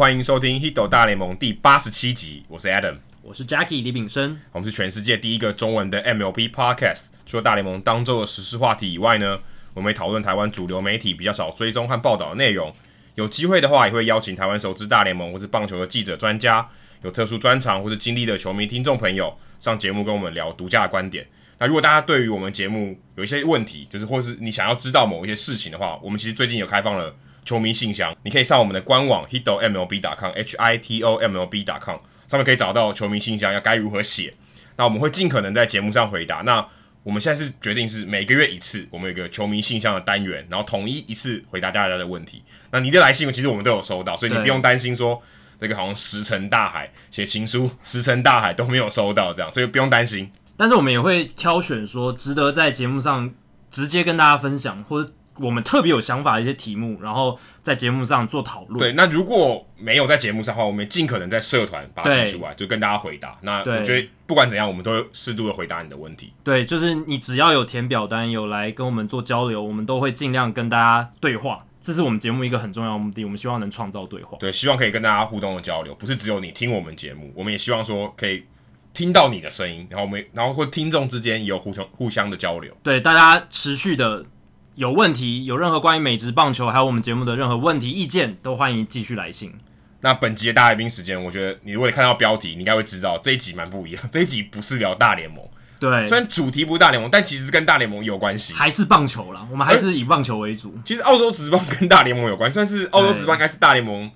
欢迎收听《Hito 大联盟》第八十七集，我是 Adam，我是 Jackie 李炳生，我们是全世界第一个中文的 MLB Podcast。除了大联盟当周的时事话题以外呢，我们会讨论台湾主流媒体比较少追踪和报道的内容。有机会的话，也会邀请台湾熟知大联盟或是棒球的记者、专家，有特殊专长或是经历的球迷听众朋友上节目跟我们聊独家的观点。那如果大家对于我们节目有一些问题，就是或是你想要知道某一些事情的话，我们其实最近有开放了球迷信箱，你可以上我们的官网 hitomlb.com，h i t o m l b.com 上面可以找到球迷信箱要该如何写。那我们会尽可能在节目上回答。那我们现在是决定是每个月一次，我们有一个球迷信箱的单元，然后统一一次回答大家的问题。那你的来信其实我们都有收到，所以你不用担心说这个好像石沉大海，写情书石沉大海都没有收到这样，所以不用担心。但是我们也会挑选说值得在节目上直接跟大家分享，或者我们特别有想法的一些题目，然后在节目上做讨论。对，那如果没有在节目上的话，我们尽可能在社团把它提出来，就跟大家回答。那我觉得不管怎样，我们都会适度的回答你的问题。对，就是你只要有填表单，有来跟我们做交流，我们都会尽量跟大家对话。这是我们节目一个很重要的目的，我们希望能创造对话。对，希望可以跟大家互动的交流，不是只有你听我们节目，我们也希望说可以。听到你的声音，然后我们，然后或听众之间也有互相互相的交流。对，大家持续的有问题，有任何关于美职棒球，还有我们节目的任何问题意见，都欢迎继续来信。那本集的大来宾时间，我觉得你如果看到标题，你应该会知道这一集蛮不一样。这一集不是聊大联盟，对，虽然主题不是大联盟，但其实跟大联盟有关系，还是棒球啦。我们还是以棒球为主。其实澳洲职棒跟大联盟有关，算是澳洲职棒应该是大联盟。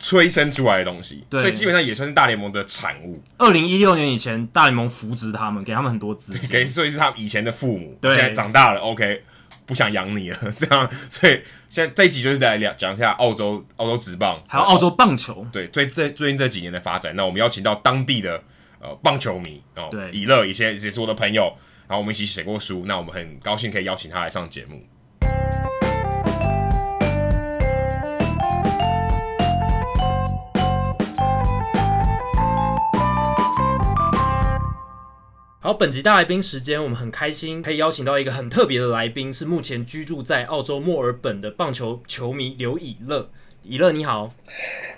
催生出来的东西，所以基本上也算是大联盟的产物。二零一六年以前，大联盟扶植他们，给他们很多资金，给所以是他们以前的父母，现在长大了，OK，不想养你了，这样，所以现在这一集就是来聊讲一下澳洲澳洲职棒，还有澳洲棒球，对，最最最近这几年的发展。那我们邀请到当地的呃棒球迷哦，对，以乐，一些也是我的朋友，然后我们一起写过书，那我们很高兴可以邀请他来上节目。好，本集大来宾时间，我们很开心可以邀请到一个很特别的来宾，是目前居住在澳洲墨尔本的棒球球迷刘以乐。以乐你好，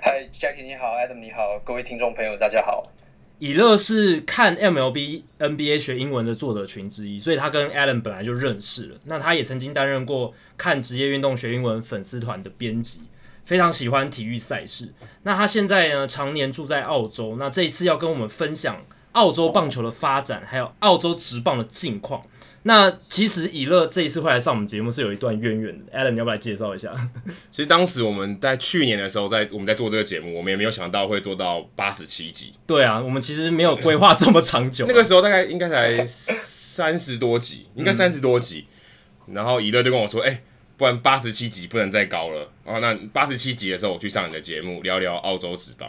嗨，Jackie 你好，Adam 你好，各位听众朋友大家好。以乐是看 MLB、NBA 学英文的作者群之一，所以他跟 Adam 本来就认识了。那他也曾经担任过看职业运动学英文粉丝团的编辑，非常喜欢体育赛事。那他现在呢，常年住在澳洲。那这一次要跟我们分享。澳洲棒球的发展，还有澳洲职棒的近况。那其实以乐这一次会来上我们节目是有一段渊源的。Adam，你要不要来介绍一下？其实当时我们在去年的时候，在我们在做这个节目，我们也没有想到会做到八十七集。对啊，我们其实没有规划这么长久。那个时候大概应该才三十多集，应该三十多集。嗯、然后以乐就跟我说：“哎、欸，不然八十七集不能再高了。”然后那八十七集的时候，我去上你的节目聊聊澳洲职棒。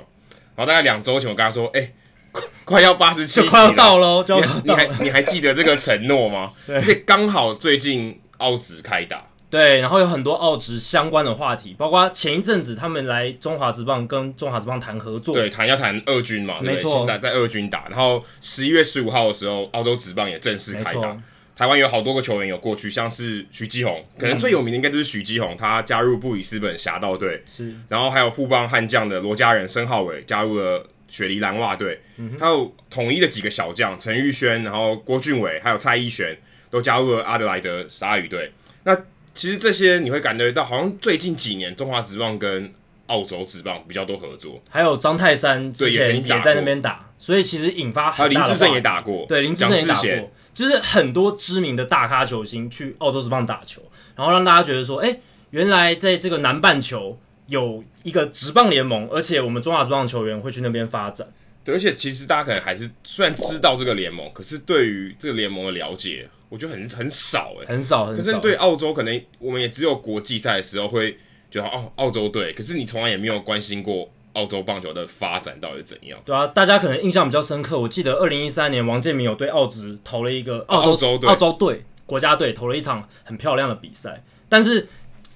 然后大概两周前，我跟他说：“哎、欸。” 快要八十七，快要到喽！就要到了，你还你还记得这个承诺吗？对，而且刚好最近澳职开打，对，然后有很多澳职相关的话题，包括前一阵子他们来中华职棒跟中华职棒谈合作，对，谈要谈二军嘛，没错，现在在二军打。然后十一月十五号的时候，澳洲职棒也正式开打。台湾有好多个球员有过去，像是徐基宏，可能最有名的应该就是徐基宏，他加入布里斯本侠盗队，是，然后还有富邦悍将的罗家人申浩伟加入了。雪梨蓝袜队，还有统一的几个小将，陈玉轩，然后郭俊伟，还有蔡一璇，都加入了阿德莱德鲨鱼队。那其实这些你会感觉到，好像最近几年中华职棒跟澳洲职棒比较多合作。还有张泰山之前也在那边打，所以其实引发。还有林志胜也打过，对，林志胜也打过，就是很多知名的大咖球星去澳洲职棒打球，然后让大家觉得说，哎、欸，原来在这个南半球。有一个职棒联盟，而且我们中华职棒球员会去那边发展。对，而且其实大家可能还是虽然知道这个联盟，可是对于这个联盟的了解，我觉得很很少哎，很少。很少。可是对澳洲，可能我们也只有国际赛的时候会觉得哦，澳洲队。可是你从来也没有关心过澳洲棒球的发展到底是怎样。对啊，大家可能印象比较深刻。我记得二零一三年王建民有对澳职投了一个澳洲澳洲队国家队投了一场很漂亮的比赛，但是。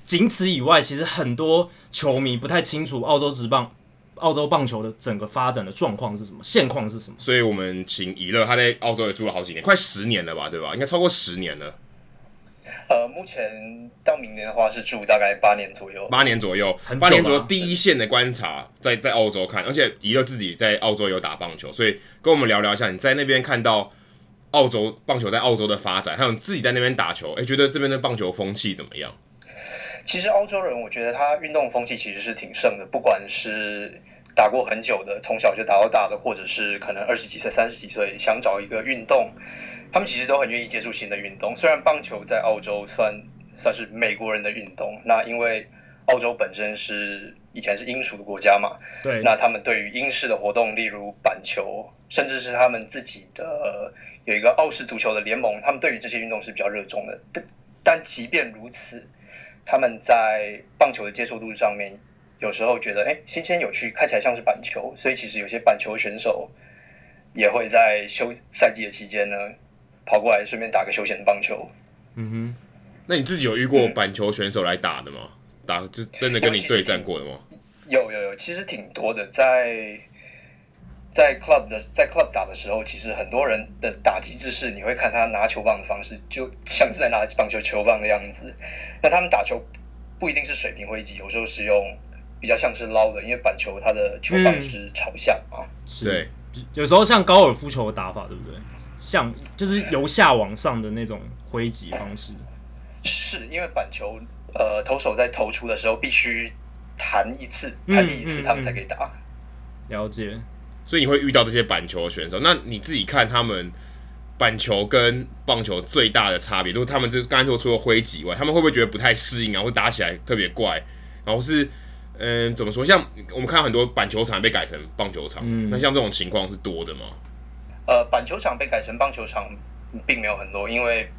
仅此以外，其实很多球迷不太清楚澳洲职棒、澳洲棒球的整个发展的状况是什么，现况是什么。所以我们请怡乐，他在澳洲也住了好几年，快十年了吧，对吧？应该超过十年了。呃，目前到明年的话是住大概八年左右。八年左右，八年左右第一线的观察，在在澳洲看，而且怡乐自己在澳洲有打棒球，所以跟我们聊聊一下，你在那边看到澳洲棒球在澳洲的发展，还有你自己在那边打球，哎、欸，觉得这边的棒球风气怎么样？其实澳洲人，我觉得他运动风气其实是挺盛的，不管是打过很久的，从小就打到大的，或者是可能二十几岁、三十几岁想找一个运动。他们其实都很愿意接触新的运动，虽然棒球在澳洲算算是美国人的运动，那因为澳洲本身是以前是英属的国家嘛，对，那他们对于英式的活动，例如板球，甚至是他们自己的有一个澳式足球的联盟，他们对于这些运动是比较热衷的。但但即便如此，他们在棒球的接受度上面，有时候觉得哎，新鲜有趣，看起来像是板球，所以其实有些板球选手也会在休赛季的期间呢。跑过来顺便打个休闲的棒球。嗯哼，那你自己有遇过板球选手来打的吗？嗯、打就真的跟你对战过的吗？有有有，其实挺多的。在在 club 的在 club 打的时候，其实很多人的打击姿势，你会看他拿球棒的方式，就像是在拿棒球球棒的样子。那他们打球不一定是水平挥击，有时候是用比较像是捞的，因为板球它的球棒是朝向啊。对，有时候像高尔夫球的打法，对不对？像就是由下往上的那种挥击方式，是因为板球，呃，投手在投出的时候必须弹一次，弹第一次，他们才可以打。了解，所以你会遇到这些板球的选手，那你自己看他们板球跟棒球最大的差别，就是他们这刚才说除了挥击外，他们会不会觉得不太适应啊，或打起来特别怪？然后是，嗯、呃，怎么说？像我们看很多板球场被改成棒球场，嗯、那像这种情况是多的吗？呃，板球场被改成棒球场，并没有很多，因为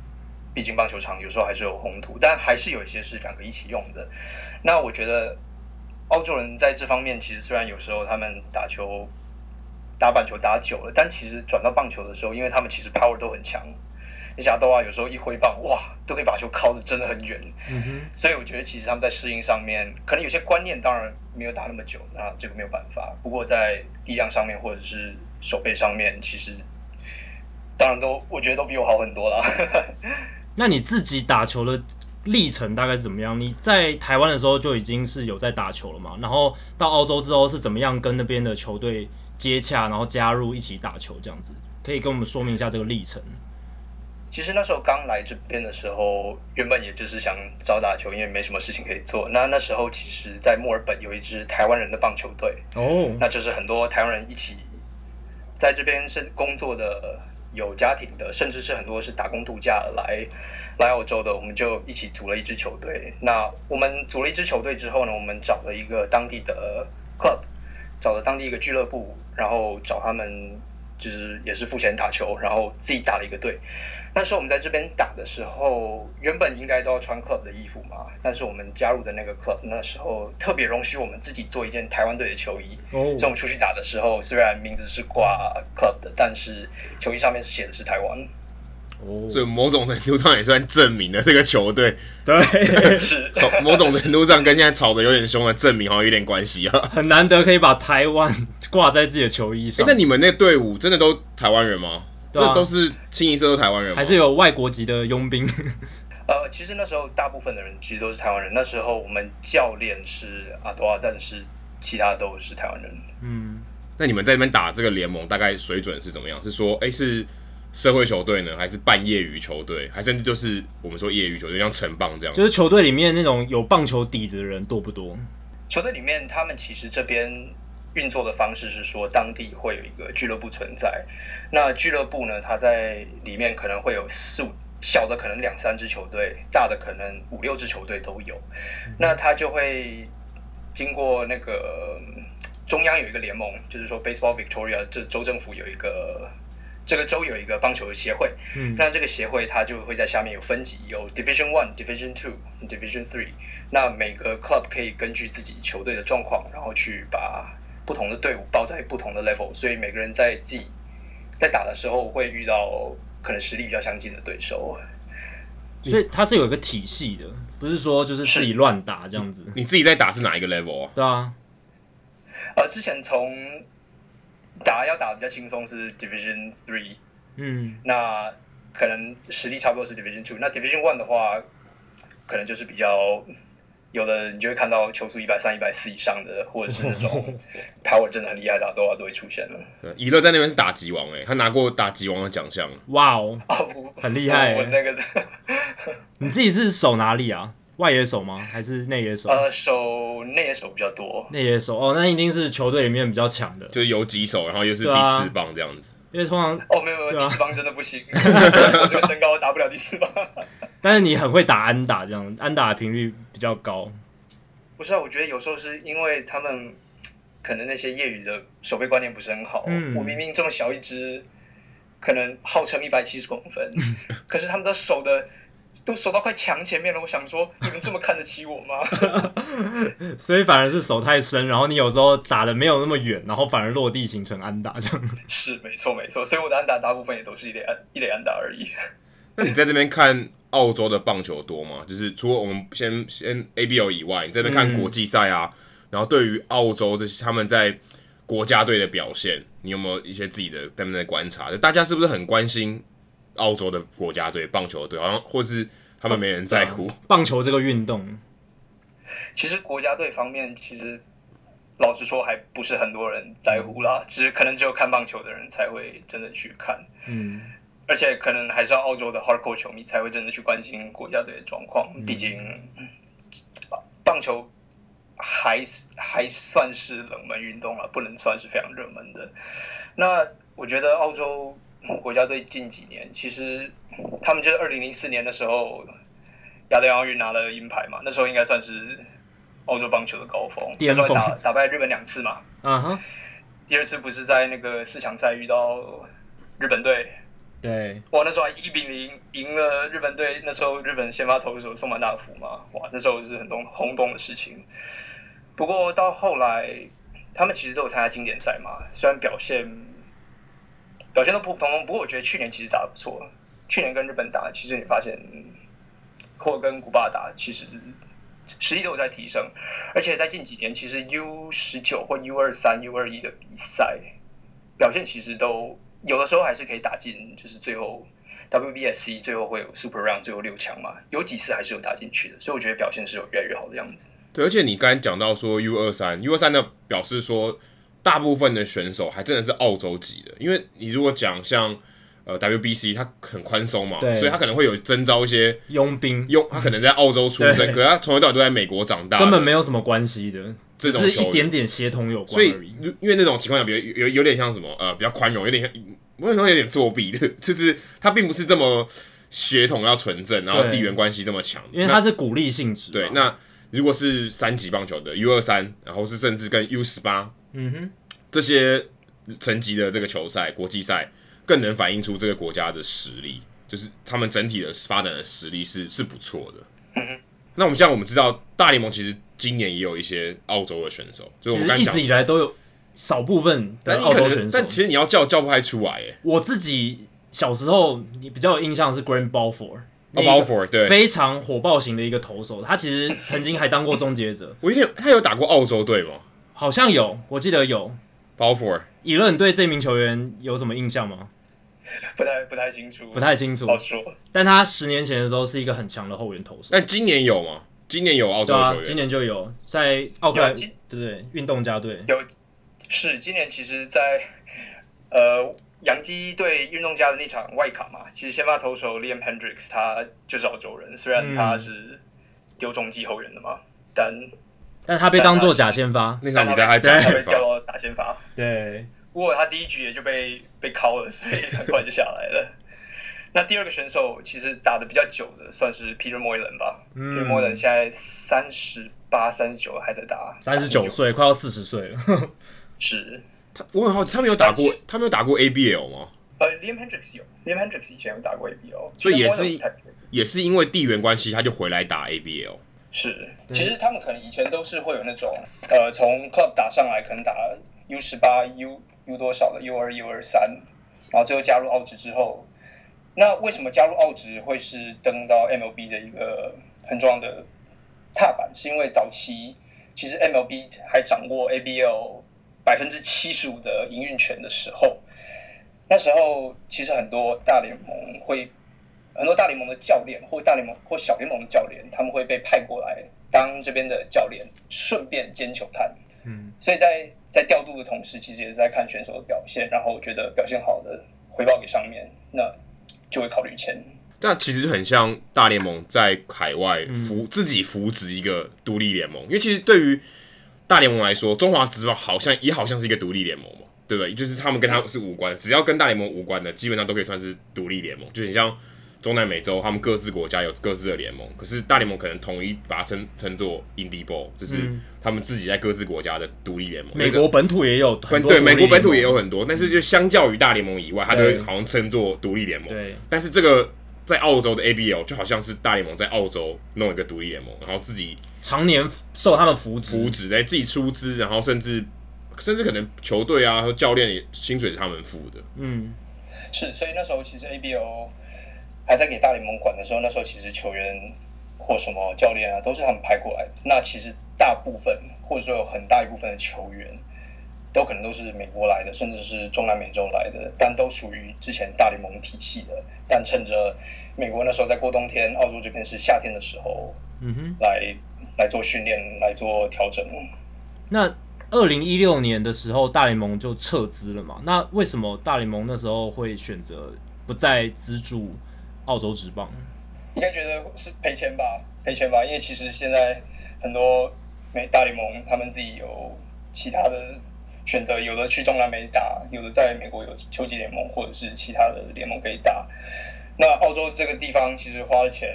毕竟棒球场有时候还是有红土，但还是有一些是两个一起用的。那我觉得澳洲人在这方面，其实虽然有时候他们打球打板球打久了，但其实转到棒球的时候，因为他们其实 power 都很强。你想到啊，有时候一挥棒，哇，都可以把球靠的真的很远。嗯哼。所以我觉得其实他们在适应上面，可能有些观念当然没有打那么久，那这个没有办法。不过在力量上面或者是手背上面其实，当然都我觉得都比我好很多啦。那你自己打球的历程大概是怎么样？你在台湾的时候就已经是有在打球了嘛？然后到澳洲之后是怎么样跟那边的球队接洽，然后加入一起打球这样子？可以跟我们说明一下这个历程。其实那时候刚来这边的时候，原本也就是想找打球，因为没什么事情可以做。那那时候其实，在墨尔本有一支台湾人的棒球队哦，那就是很多台湾人一起。在这边是工作的，有家庭的，甚至是很多是打工度假来来澳洲的，我们就一起组了一支球队。那我们组了一支球队之后呢，我们找了一个当地的 club，找了当地一个俱乐部，然后找他们就是也是付钱打球，然后自己打了一个队。那时候我们在这边打的时候，原本应该都要穿 club 的衣服嘛。但是我们加入的那个 club 那时候特别容许我们自己做一件台湾队的球衣。哦。所以我们出去打的时候，虽然名字是挂 club 的，但是球衣上面是写的是台湾。哦。所以某种程度上也算证明了这个球队。对。是。某种程度上跟现在吵得有点凶的证明好像有点关系啊。很难得可以把台湾挂在自己的球衣上。欸，那你们那队伍真的都台湾人吗？这都是清一色都台湾人吗？还是有外国籍的佣兵？呃，其实那时候大部分的人其实都是台湾人。那时候我们教练是阿多啊，但是其他都是台湾人。嗯，那你们在那边打这个联盟，大概水准是怎么样？是说，哎、欸，是社会球队呢，还是半业余球队，还甚至就是我们说业余球队，像城棒这样？就是球队里面那种有棒球底子的人多不多？球队里面，他们其实这边。运作的方式是说，当地会有一个俱乐部存在。那俱乐部呢，它在里面可能会有四五小的，可能两三支球队，大的可能五六支球队都有。那它就会经过那个中央有一个联盟，就是说 Baseball Victoria 这州政府有一个这个州有一个棒球的协会。嗯，那这个协会它就会在下面有分级，有 Division One、Division Two、Division Three。那每个 club 可以根据自己球队的状况，然后去把。不同的队伍报在不同的 level，所以每个人在自己在打的时候会遇到可能实力比较相近的对手。所以它是有一个体系的，不是说就是自己乱打这样子。你自己在打是哪一个 level 啊？对啊，呃，之前从打要打比较轻松是 Division Three，嗯，那可能实力差不多是 Division Two，那 Division One 的话可能就是比较有的，你就会看到球速一百三、一百四以上的，或者是那种 power 真的很厉害的，都都会出现了。以乐在那边是打击王哎，他拿过打击王的奖项。哇哦，很厉害。我那个，你自己是守哪里啊？外野手吗？还是内野手？呃，守内野手比较多。内野手哦，那一定是球队里面比较强的，就是游击手，然后又是第四棒这样子。啊、因为通常哦，没有没有，啊、第四棒真的不行，我这个身高打不了第四棒。但是你很会打安打，这样安打的频率比较高。不是啊，我觉得有时候是因为他们可能那些业余的守备观念不是很好。嗯。我明明这么小一只，可能号称一百七十公分，可是他们的手的。都守到快墙前面了，我想说，你们这么看得起我吗？所以反而是手太深，然后你有时候打的没有那么远，然后反而落地形成安打这样。是，没错没错，所以我的安打大部分也都是一垒安一垒安打而已。那你在这边看澳洲的棒球多吗？就是除了我们先先 ABL 以外，你在这边看国际赛啊，嗯、然后对于澳洲这些他们在国家队的表现，你有没有一些自己的在那边观察？就大家是不是很关心？澳洲的国家队棒球队好像，或是他们没人在乎棒球这个运动。其实国家队方面，其实老实说还不是很多人在乎啦，只是可能只有看棒球的人才会真的去看。嗯，而且可能还是要澳洲的 hardcore 球迷才会真的去关心国家队的状况。毕竟棒球还还算是冷门运动了，不能算是非常热门的。那我觉得澳洲。国家队近几年其实他们就是二零零四年的时候，亚特兰奥运拿了银牌嘛，那时候应该算是欧洲棒球的高峰，那时候打打败日本两次嘛。嗯哼，第二次不是在那个四强赛遇到日本队，对，哇，那时候还一比零赢了日本队，那时候日本先发投手松坂大辅嘛，哇，那时候是很轰轰动的事情。不过到后来，他们其实都有参加经典赛嘛，虽然表现。表现都不同，不过我觉得去年其实打得不错。去年跟日本打，其实你发现，或跟古巴打，其实实力都有在提升。而且在近几年，其实 U 十九或 U 二三、U 二一的比赛表现，其实都有的时候还是可以打进，就是最后 WBSC 最后会有 Super Round 最后六强嘛，有几次还是有打进去的。所以我觉得表现是有越来越好的样子。对，而且你刚才讲到说 U 二三、U 二三的表示说。大部分的选手还真的是澳洲籍的，因为你如果讲像呃 WBC，他很宽松嘛，所以他可能会有征召一些佣兵，佣他可能在澳洲出生，可是他从头到尾都在美国长大，根本没有什么关系的，这种只是一点点协同有关。所以因为那种情况下，比如有有，有点像什么呃比较宽容，有点像为什么有点作弊的，就是他并不是这么血统要纯正，然后地缘关系这么强，因为他是鼓励性质。对，那如果是三级棒球的 U 二三，然后是甚至跟 U 十八。嗯哼，这些层级的这个球赛、国际赛，更能反映出这个国家的实力，就是他们整体的发展的实力是是不错的。嗯哼，那我们像我们知道，大联盟其实今年也有一些澳洲的选手，就我们一直以来都有少部分的澳洲选手，但其实你要叫叫不太出来。哎，我自己小时候你比较有印象是 Grant Balfour，Balfour 对，非常火爆型的一个投手，他其实曾经还当过终结者。我有点，他有打过澳洲队吗？好像有，我记得有。Balfour，以论，对这名球员有什么印象吗？不太不太清楚，不太清楚。好说。但他十年前的时候是一个很强的后援投手。但今年有吗？今年有澳洲球员？啊，今年就有在奥克兰，对不对？运动家队有。是今年其实在，在呃洋基对运动家的那场外卡嘛，其实先发投手 Liam Hendricks 他就是澳洲人，虽然他是丢中继后援的嘛，嗯、但。但他被当做假先发，那场比赛还假先发，掉到打先发。对，不过他第一局也就被被敲了，所以很快就下来了。那第二个选手其实打的比较久的，算是 Peter Moylan 吧。嗯、Peter Moylan 现在三十八、三十九还在打，三十九岁，快要四十岁了。是，他我很好奇，他没有打过，他没有打过 ABL 吗？呃，Liam Hendriks 有，Liam Hendriks 以前有打过 ABL，所以也是也是因为地缘关系，他就回来打 ABL。是，其实他们可能以前都是会有那种，呃，从 club 打上来，可能打 U 十八、U U 多少的 U 二、U 二三，然后最后加入澳职之后，那为什么加入澳职会是登到 MLB 的一个很重要的踏板？是因为早期其实 MLB 还掌握 ABL 百分之七十五的营运权的时候，那时候其实很多大联盟会。很多大联盟的教练或大联盟或小联盟的教练，他们会被派过来当这边的教练，顺便兼球探。嗯，所以在在调度的同时，其实也是在看选手的表现，然后我觉得表现好的回报给上面，那就会考虑签。但其实很像大联盟在海外扶、嗯、自己扶植一个独立联盟，因为其实对于大联盟来说，中华职棒好像也好像是一个独立联盟嘛，对不对？就是他们跟他们是无关的，只要跟大联盟无关的，基本上都可以算是独立联盟，就很像。中南美洲，他们各自国家有各自的联盟，可是大联盟可能统一把它称称作 Indie Ball，就是他们自己在各自国家的独立联盟。美国本土也有很多，对，美国本土也有很多，但是就相较于大联盟以外，它都会好像称作独立联盟。对，但是这个在澳洲的 ABL 就好像是大联盟在澳洲弄一个独立联盟，然后自己常年受他们扶持，扶持，来自己出资，然后甚至甚至可能球队啊和教练薪水是他们付的。嗯，是，所以那时候其实 ABL。还在给大联盟管的时候，那时候其实球员或什么教练啊，都是他们派过来的。那其实大部分或者说有很大一部分的球员，都可能都是美国来的，甚至是中南美洲来的，但都属于之前大联盟体系的。但趁着美国那时候在过冬天，澳洲这边是夏天的时候，嗯哼，来来做训练，来做调整。那二零一六年的时候，大联盟就撤资了嘛？那为什么大联盟那时候会选择不再资助？澳洲职棒应该觉得是赔钱吧，赔钱吧，因为其实现在很多美大联盟他们自己有其他的选择，有的去中南美打，有的在美国有秋季联盟或者是其他的联盟可以打。那澳洲这个地方其实花的钱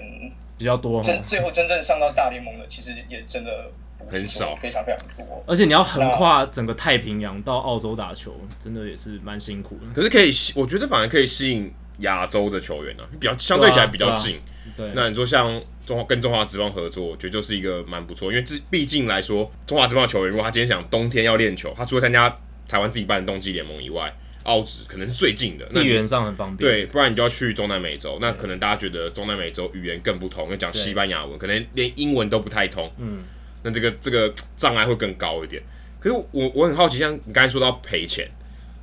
比较多，真最后真正上到大联盟的其实也真的很少，非常非常多。而且你要横跨整个太平洋到澳洲打球，真的也是蛮辛苦的。可是可以，我觉得反而可以吸引。亚洲的球员呢、啊，比较相对起来比较近。对，啊对啊，那你说像中华跟中华职棒合作，我觉得就是一个蛮不错，因为这毕竟来说，中华职棒的球员如果他今天想冬天要练球，他除了参加台湾自己办的冬季联盟以外，澳职可能是最近的，地缘上很方便。对，不然你就要去中南美洲，那可能大家觉得中南美洲语言更不同，要讲西班牙文，可能连英文都不太通。嗯，那这个这个障碍会更高一点。可是我我很好奇，像你刚才说到赔钱。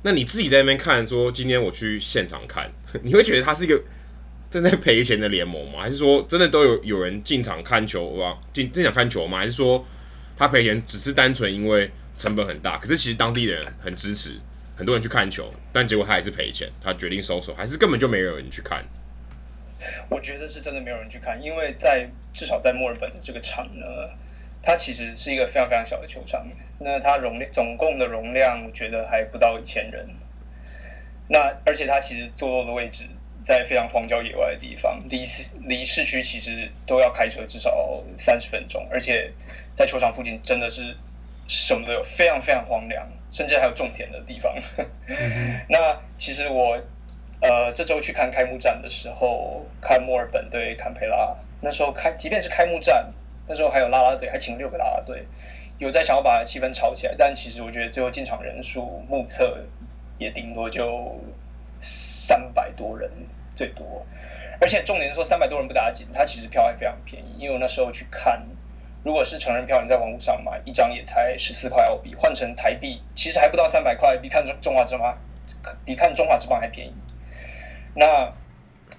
那你自己在那边看，说今天我去现场看，你会觉得它是一个正在赔钱的联盟吗？还是说真的都有有人进场看球啊？进进场看球吗？还是说他赔钱只是单纯因为成本很大？可是其实当地人很支持，很多人去看球，但结果他还是赔钱，他决定收手，还是根本就没有人去看？我觉得是真的没有人去看，因为在至少在墨尔本的这个场呢。它其实是一个非常非常小的球场，那它容量总共的容量，我觉得还不到一千人。那而且它其实坐落的位置在非常荒郊野外的地方，离离市区其实都要开车至少三十分钟，而且在球场附近真的是什么都有，非常非常荒凉，甚至还有种田的地方。嗯、那其实我呃这周去看开幕战的时候，看墨尔本对坎培拉，那时候开即便是开幕战。那时候还有啦啦队，还请六个啦啦队，有在想要把气氛炒起来，但其实我觉得最后进场人数目测也顶多就三百多人最多，而且重点是说三百多人不打紧，它其实票还非常便宜，因为我那时候去看，如果是成人票，你在网络上买一张也才十四块澳币，换成台币其实还不到三百块，比看中中华职棒比看中华之棒还便宜。那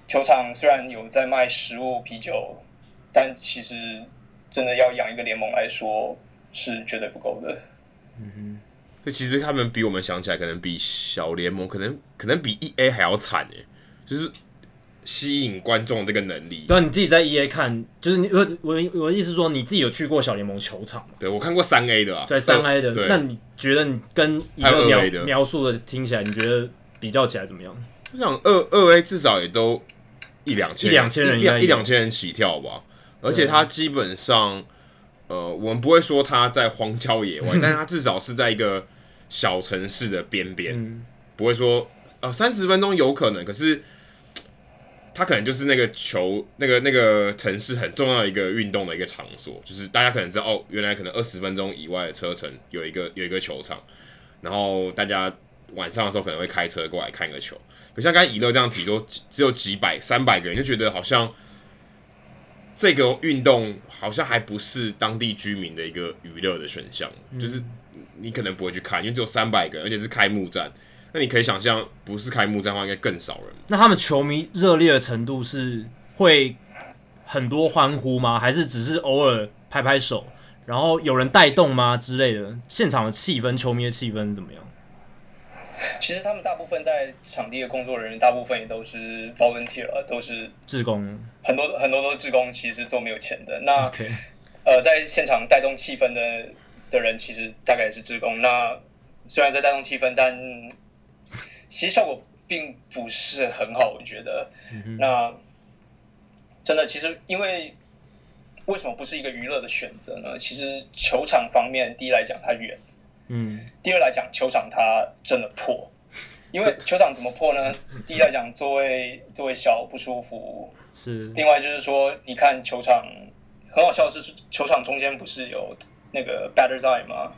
球场虽然有在卖食物、啤酒，但其实。真的要养一个联盟来说，是绝对不够的。嗯哼，那其实他们比我们想起来，可能比小联盟，可能可能比 E A 还要惨哎，就是吸引观众这个能力。对啊，你自己在 E A 看，就是你我我我的意思说，你自己有去过小联盟球场吗？对，我看过三 A 的啊，对三 A 的。那你觉得你跟一个描描述的听起来，你觉得比较起来怎么样？我想二二 A 至少也都一两千一两千人一两一两千人起跳吧。而且它基本上，呃，我们不会说它在荒郊野外，但是它至少是在一个小城市的边边，嗯、不会说呃三十分钟有可能，可是它可能就是那个球那个那个城市很重要的一个运动的一个场所，就是大家可能知道哦，原来可能二十分钟以外的车程有一个有一个球场，然后大家晚上的时候可能会开车过来看个球，可像刚才以乐这样提说只有几百三百个人，就觉得好像。这个运动好像还不是当地居民的一个娱乐的选项，嗯、就是你可能不会去看，因为只有三百个人，而且是开幕战。那你可以想象，不是开幕战的话，应该更少人。那他们球迷热烈的程度是会很多欢呼吗？还是只是偶尔拍拍手，然后有人带动吗之类的？现场的气氛，球迷的气氛怎么样？其实他们大部分在场地的工作人员，大部分也都是 volunteer，都是志工，很多很多都是志工，其实都没有钱的。那 Okay. 呃，在现场带动气氛的的人，其实大概也是志工。那虽然在带动气氛，但其实效果并不是很好，我觉得。嗯、那真的，其实因为为什么不是一个娱乐的选择呢？其实球场方面，第一来讲它远。嗯，第二来讲，球场它真的破，因为球场怎么破呢？第一来讲，座位座位小不舒服，是。另外就是说，你看球场，很好笑的是，球场中间不是有那个 batter's eye 吗？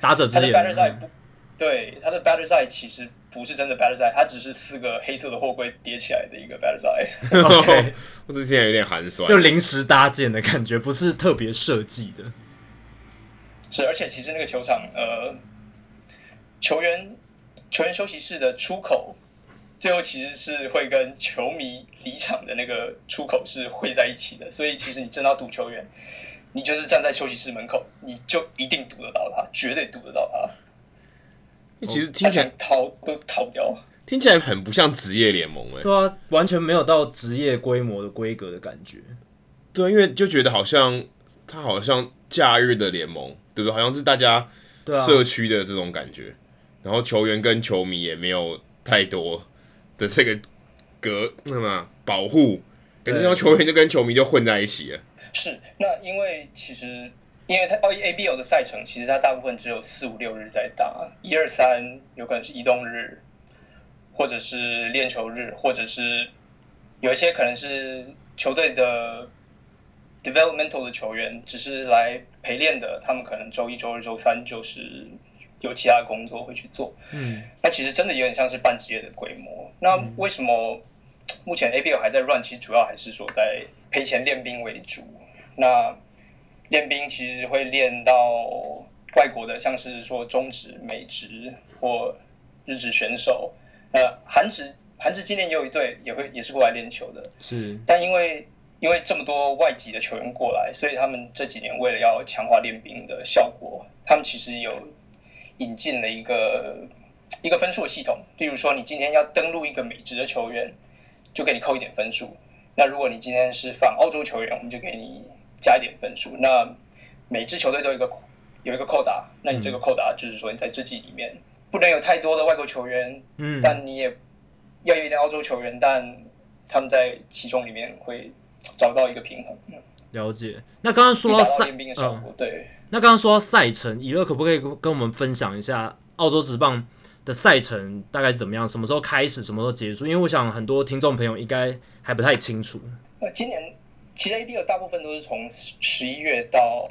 打者之眼。它的 batter's eye 不，对，他的 batter's eye 其实不是真的 batter's eye，它只是四个黑色的货柜叠起来的一个 batter's eye。OK，我之前有点寒酸，就临时搭建的感觉，不是特别设计的。是，而且其实那个球场，呃，球员球员休息室的出口，最后其实是会跟球迷离场的那个出口是汇在一起的，所以其实你真的要赌球员，你就是站在休息室门口，你就一定堵得到他，绝对堵得到他。其实听起来逃都逃不掉，听起来很不像职业联盟哎、欸。对啊，完全没有到职业规模的规格的感觉。对，因为就觉得好像他好像假日的联盟。对不对？好像是大家社区的这种感觉，啊、然后球员跟球迷也没有太多的这个隔那么保护，感觉球员就跟球迷就混在一起了。是，那因为其实因为他哦 ABL 的赛程，其实它大部分只有四五六日在打，一二三有可能是移动日，或者是练球日，或者是有一些可能是球队的。developmental 的球员只是来陪练的，他们可能周一、周二、周三就是有其他工作会去做。嗯，那其实真的有点像是半职业的规模。那为什么目前 ABL 还在 run？其实主要还是说在赔钱练兵为主。那练兵其实会练到外国的，像是说中职、美职或日职选手。呃，韩职韩职今年也有一队也会也是过来练球的。是，但因为因为这么多外籍的球员过来，所以他们这几年为了要强化练兵的效果，他们其实有引进了一个一个分数的系统。例如说，你今天要登录一个美职的球员，就给你扣一点分数。那如果你今天是放澳洲球员，我们就给你加一点分数。那每支球队都有一个有一个扣打，那你这个扣打就是说你在这季里面不能有太多的外国球员，嗯，但你也要有一点澳洲球员，但他们在其中里面会。找到一个平衡。了解。那刚刚说到赛，嗯，对。那刚刚说到赛程，以乐可不可以跟我们分享一下澳洲职棒的赛程大概怎么样？什么时候开始，什么时候结束？因为我想很多听众朋友应该还不太清楚。呃，今年其实 ABL 大部分都是从十一月到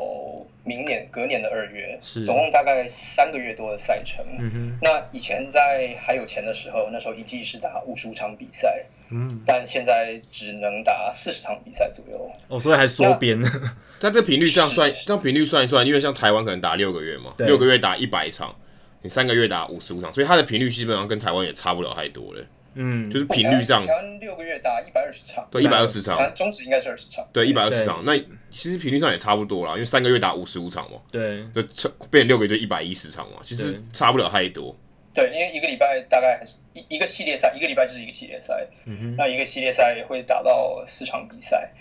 明年隔年的二月，是总共大概三个月多的赛程。嗯哼。那以前在还有钱的时候，那时候一季是打五十五场比赛。嗯，但现在只能打四十场比赛左右。哦，所以还缩编。但这频率这样算，这样频率算一算，因为像台湾可能打六个月嘛，六个月打一百场，你三个月打五十五场，所以它的频率基本上跟台湾也差不了太多了。嗯，就是频率上，台湾六个月打一百二十场，对，一百二十场，中止应该是二十场，对，一百二十场。那其实频率上也差不多啦，因为三个月打五十五场嘛，对，就变六个月就一百一十场嘛，其实差不了太多。对，因为一个礼拜大概还是一一个系列赛，一个礼拜就是一个系列赛。嗯哼。那一个系列赛也会打到四场比赛。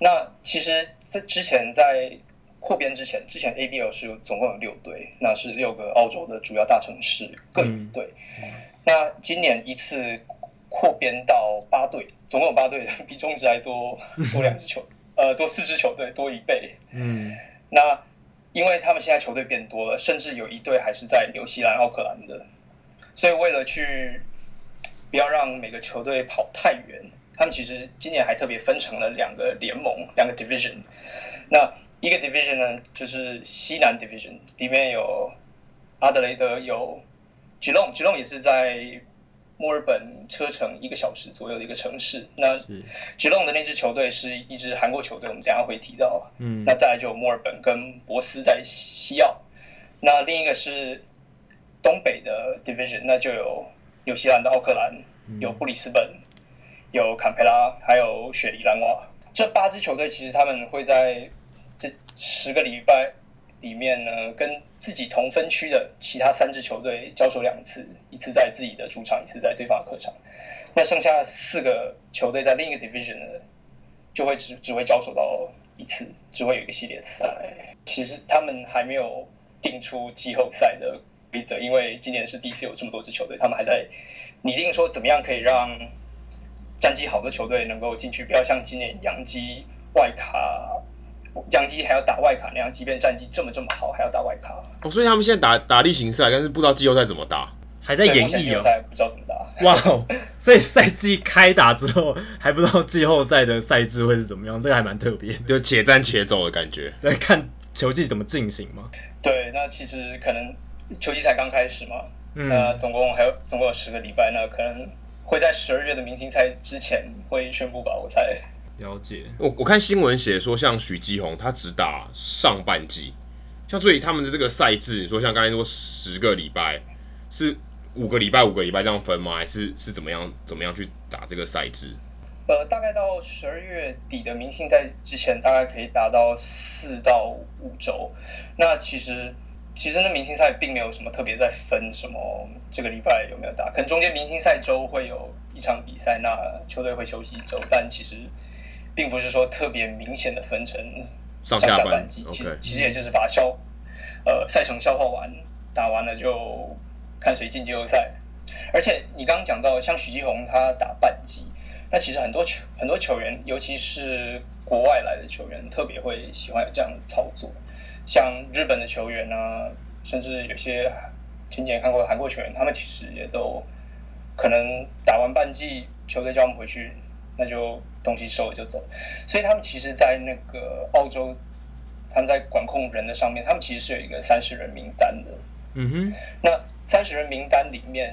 那其实，在之前在扩编之前，之前 ABL 是总共有六队，那是六个澳洲的主要大城市各一队。嗯、那今年一次扩编到八队，总共有八队，比中职还多多两支球，呃，多四支球队，多一倍。嗯。那因为他们现在球队变多了，甚至有一队还是在纽西兰、奥克兰的。所以，为了去不要让每个球队跑太远，他们其实今年还特别分成了两个联盟，两个 division。那一个 division 呢，就是西南 division，里面有阿德雷德，有 Geelong，Geelong 也是在墨尔本车程一个小时左右的一个城市。那 Geelong 的那支球队是一支韩国球队，我们等下会提到。嗯。那再来就有墨尔本跟博斯在西澳。那另一个是。东北的 division 那就有纽西兰的奥克兰，有布里斯本，有坎培拉，还有雪梨兰瓦。这八支球队其实他们会在这十个礼拜里面呢，跟自己同分区的其他三支球队交手两次，一次在自己的主场，一次在对方的客场。那剩下四个球队在另一个 division 呢，就会只只会交手到一次，只会有一个系列赛。其实他们还没有定出季后赛的规则，因为今年是第一次有这么多支球队，他们还在拟定说怎么样可以让战绩好的球队能够进去，不要像今年洋基外卡，洋基还要打外卡那样，即便战绩这么这么好，还要打外卡。哦，所以他们现在打打例行赛，但是不知道季后赛怎么打，还在演绎哦，不知道怎么打。哇哦！所以赛季开打之后还不知道季后赛的赛制会是怎么样，这个还蛮特别，就且战且走的感觉。对，看球季怎么进行嘛。对，那其实可能球季才刚开始嘛，嗯，那总共还有总共有十个礼拜，那可能会在十二月的明星赛之前会宣布吧，我猜。了解。我我看新闻写说，像许基宏他只打上半季，像所以他们的这个赛制，你说像刚才说十个礼拜是。五个礼拜，五个礼拜这样分吗？还是是怎么样？怎么样去打这个赛制？呃，大概到十二月底的明星赛之前，大概可以打到四到五周。那其实，其实那明星赛并没有什么特别在分什么这个礼拜有没有打，可能中间明星赛周会有一场比赛，那球队会休息一周，但其实并不是说特别明显的分成上下半季。其实其实也就是把消呃赛程消化完，打完了就。看谁进季后赛，而且你刚刚讲到像许继宏他打半季，那其实很多球很多球员，尤其是国外来的球员，特别会喜欢这样的操作。像日本的球员啊，甚至有些前几年看过韩国球员，他们其实也都可能打完半季，球队叫他们回去，那就东西收了就走。所以他们其实，在那个澳洲，他们在管控人的上面，他们其实是有一个三十人名单的。嗯哼，那。三十人名单里面，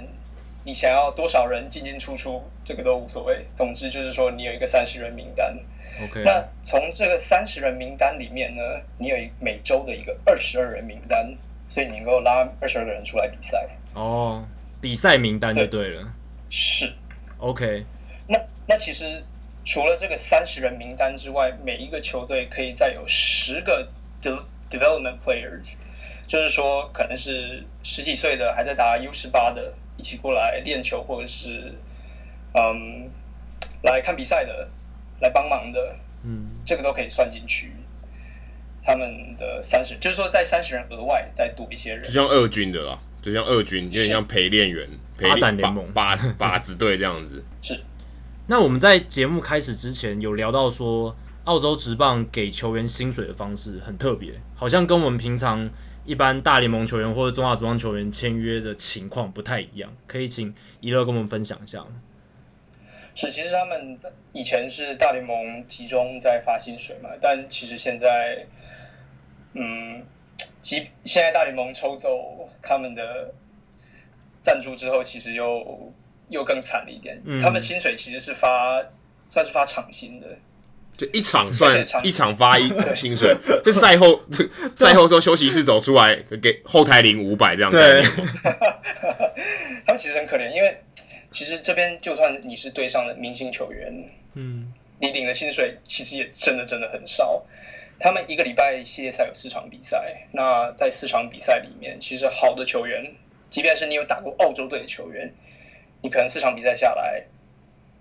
你想要多少人进进出出，这个都无所谓。总之就是说，你有一个三十人名单。OK。那从这个三十人名单里面呢，你有一每周的一个二十二人名单，所以你能够拉二十二个人出来比赛。哦，比赛名单就对了。对是。OK。那那其实除了这个三十人名单之外，每一个球队可以再有十个 de development players。就是说，可能是十几岁的还在打 U 十八的，一起过来练球，或者是嗯来看比赛的，来帮忙的，嗯，这个都可以算进去。他们的三十，就是说在三十人额外再多一些人，就像二军的啦，就像二军，有点像陪练员、发展联盟、靶靶子队这样子。是。那我们在节目开始之前有聊到说，澳洲职棒给球员薪水的方式很特别，好像跟我们平常。一般大联盟球员或者中华职棒球员签约的情况不太一样，可以请宜乐跟我们分享一下。是，其实他们以前是大联盟集中在发薪水嘛，但其实现在，嗯，即现在大联盟抽走他们的赞助之后，其实又又更惨了一点。嗯，他们薪水其实是发算是发场薪的。就一场算一场发一薪水，就赛后赛后说休息室走出来给后台领五百这样。子，他们其实很可怜，因为其实这边就算你是队上的明星球员，嗯，你领的薪水其实也真的真的很少。他们一个礼拜系列赛有四场比赛，那在四场比赛里面，其实好的球员，即便是你有打过澳洲队的球员，你可能四场比赛下来，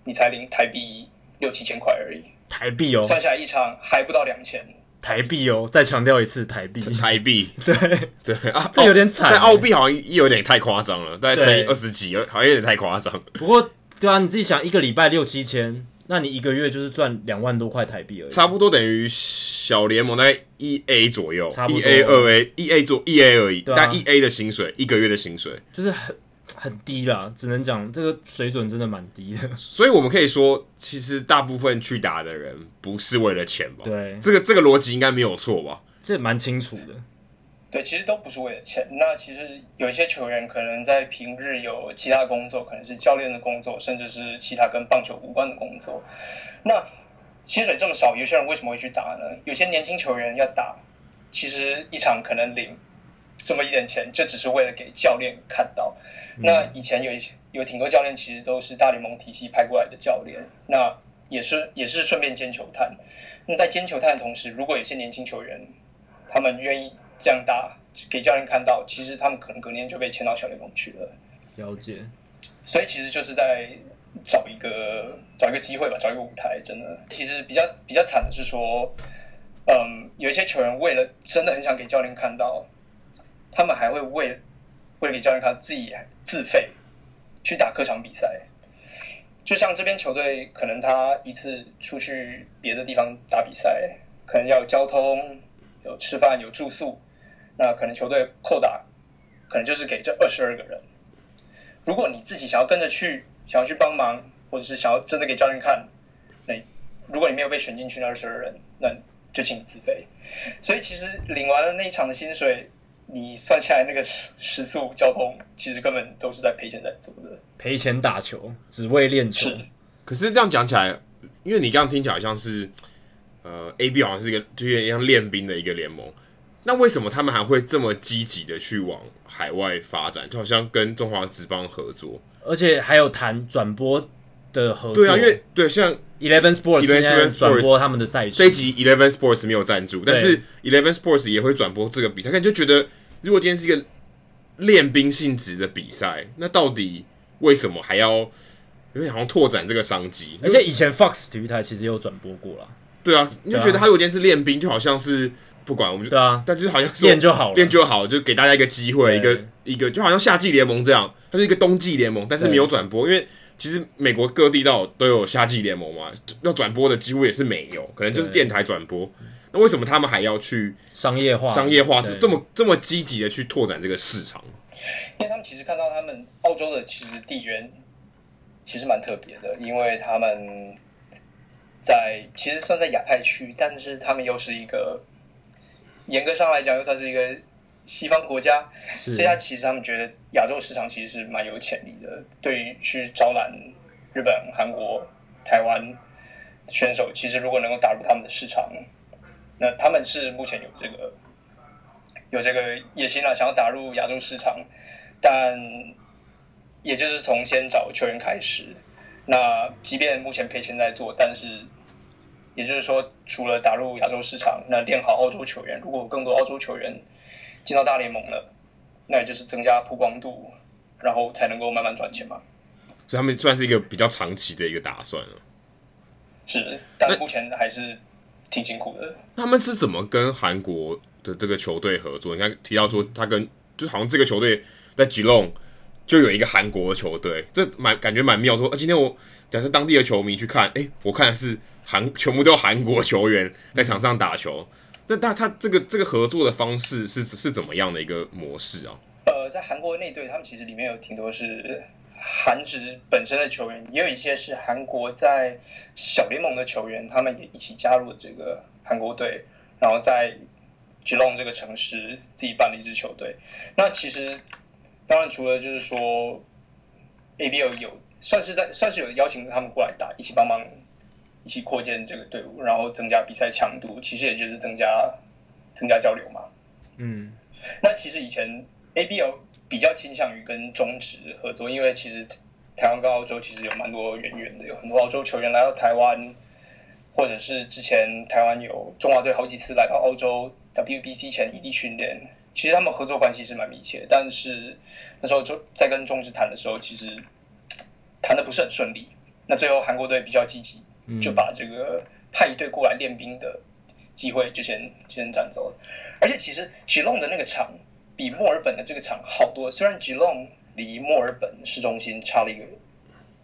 你才领台币六七千块而已。台币哦，算下来一场还不到两千。台币哦，再强调一次台币。台币，对对啊，这有点惨。但澳币好像又有点太夸张了，大概乘以二十几，好像有点太夸张。不过，对啊，你自己想，一个礼拜六七千，那你一个月就是赚两万多块台币而已，差不多等于小联盟在一 A 左右，差不多一 A 二 A 一 A 左一 A 而已，但一 A 的薪水一个月的薪水就是很。很低啦，只能讲这个水准真的蛮低的。所以我们可以说，其实大部分去打的人不是为了钱吧？对，这个这个逻辑应该没有错吧？这蛮清楚的。对，其实都不是为了钱。那其实有一些球员可能在平日有其他工作，可能是教练的工作，甚至是其他跟棒球无关的工作。那薪水这么少，有些人为什么会去打呢？有些年轻球员要打，其实一场可能领这么一点钱，就只是为了给教练看到。那以前有一些有挺多教练，其实都是大联盟体系派过来的教练，那也是也是顺便兼球探。那在兼球探的同时，如果有些年轻球员，他们愿意这样打，给教练看到，其实他们可能隔年就被签到小联盟去了。了解。所以其实就是在找一个找一个机会吧，找一个舞台。真的，其实比较比较惨的是说，嗯，有一些球员为了真的很想给教练看到，他们还会为为了给教练看，自己自费去打客场比赛。就像这边球队，可能他一次出去别的地方打比赛，可能要有交通、有吃饭、有住宿，那可能球队扣打，可能就是给这二十二个人。如果你自己想要跟着去，想要去帮忙，或者是想要真的给教练看，那如果你没有被选进去那二十二人，那就请你自费。所以其实领完了那一场的薪水，你算下来那个时时速、交通，其实根本都是在赔钱在做的。赔钱打球，只为练球。可是这样讲起来，因为你刚刚听起来像是，呃，AB 好像是一个就有点像练兵的一个联盟。那为什么他们还会这么积极的去往海外发展？就好像跟中华职棒合作，而且还有谈转播的合作。对啊，因为对像 Eleven Sports 现在转播他们的赛事。这一集 Eleven Sports 没有赞助，但是 Eleven Sports 也会转播这个比赛。看就觉得，如果今天是一个练兵性质的比赛，那到底？为什么还要有点好像拓展这个商机？而且以前 Fox 体育台其实也有转播过了。对啊，你就觉得他如果今天是练兵，就好像是不管我们就对啊，但就是好像练就好了，练就好，就给大家一个机会，一个一个就好像夏季联盟这样，它是一个冬季联盟，但是没有转播，因为其实美国各地都都有夏季联盟嘛，要转播的几乎也是没有，可能就是电台转播。那为什么他们还要去商业化？商业化这么这么积极的去拓展这个市场？因为他们其实看到他们澳洲的其实地缘其实蛮特别的，因为他们在其实算在亚太区，但是他们又是一个严格上来讲又算是一个西方国家，所以他其实他们觉得亚洲市场其实是蛮有潜力的，对于去招揽日本、韩国、台湾选手，其实如果能够打入他们的市场，那他们是目前有这个。有这个野心了，想要打入亚洲市场，但也就是从先找球员开始。那即便目前赔钱在做，但是也就是说，除了打入亚洲市场，那练好澳洲球员，如果更多澳洲球员进到大联盟了，那也就是增加曝光度，然后才能够慢慢赚钱嘛。所以他们算是一个比较长期的一个打算了。是，但目前还是挺辛苦的。他们是怎么跟韩国的这个球队合作，你看提到说他跟就好像这个球队在吉隆就有一个韩国的球队，这蛮感觉蛮妙。说啊，今天我假设当地的球迷去看，哎、欸，我看的是韩全部都韩国球员在场上打球，那他他这个这个合作的方式是是怎么样的一个模式啊？呃，在韩国内队，他们其实里面有挺多是韩职本身的球员，也有一些是韩国在小联盟的球员，他们也一起加入了这个韩国队，然后在。吉隆这个城市自己办了一支球队，那其实当然除了就是说，ABL 有算是在算是有邀请他们过来打，一起帮忙一起扩建这个队伍，然后增加比赛强度，其实也就是增加增加交流嘛。嗯，那其实以前 ABL 比较倾向于跟中职合作，因为其实台湾跟澳洲其实有蛮多渊源的，有很多澳洲球员来到台湾，或者是之前台湾有中华队好几次来到澳洲。WBC 前异地训练，其实他们合作关系是蛮密切，但是那时候就在跟中职谈的时候，其实谈的不是很顺利。那最后韩国队比较积极，就把这个派一队过来练兵的机会就先先占走了。而且其实吉隆的那个场比墨尔本的这个场好多，虽然吉隆离墨尔本市中心差了一个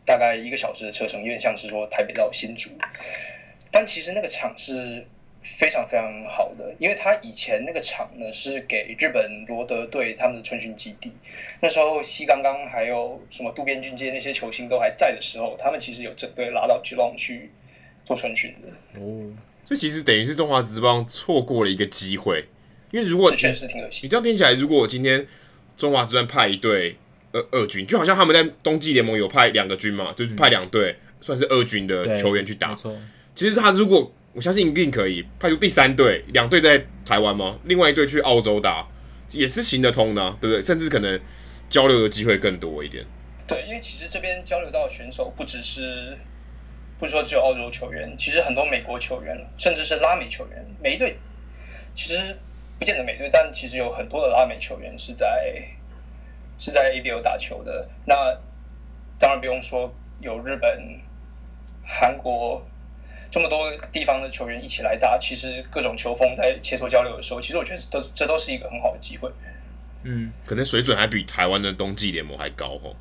大概一个小时的车程，有点像是说台北到新竹，但其实那个场是。非常非常好的，因为他以前那个场呢是给日本罗德队他们的春训基地，那时候西刚刚还有什么渡边俊介那些球星都还在的时候，他们其实有整队拉到 Geelong 去做春训的。哦，这其实等于是中华职棒错过了一个机会，因为如果确实挺可惜。你这样听起来，如果我今天中华职棒派一队二二军，就好像他们在冬季联盟有派两个军嘛，就是派两队、嗯、算是二军的球员去打。其实他如果我相信一定可以派出第三队，两队在台湾吗？另外一队去澳洲打，也是行得通的啊，对不对？甚至可能交流的机会更多一点。对，因为其实这边交流到的选手不只是，不是说只有澳洲球员，其实很多美国球员，甚至是拉美球员，每一队其实不见得每队，但其实有很多的拉美球员是在是在 ABL 打球的。那当然不用说有日本、韩国这么多地方的球员一起来打，其实各种球风在切磋交流的时候，其实我觉得都这都是一个很好的机会。嗯，可能水准还比台湾的冬季联盟还高哦。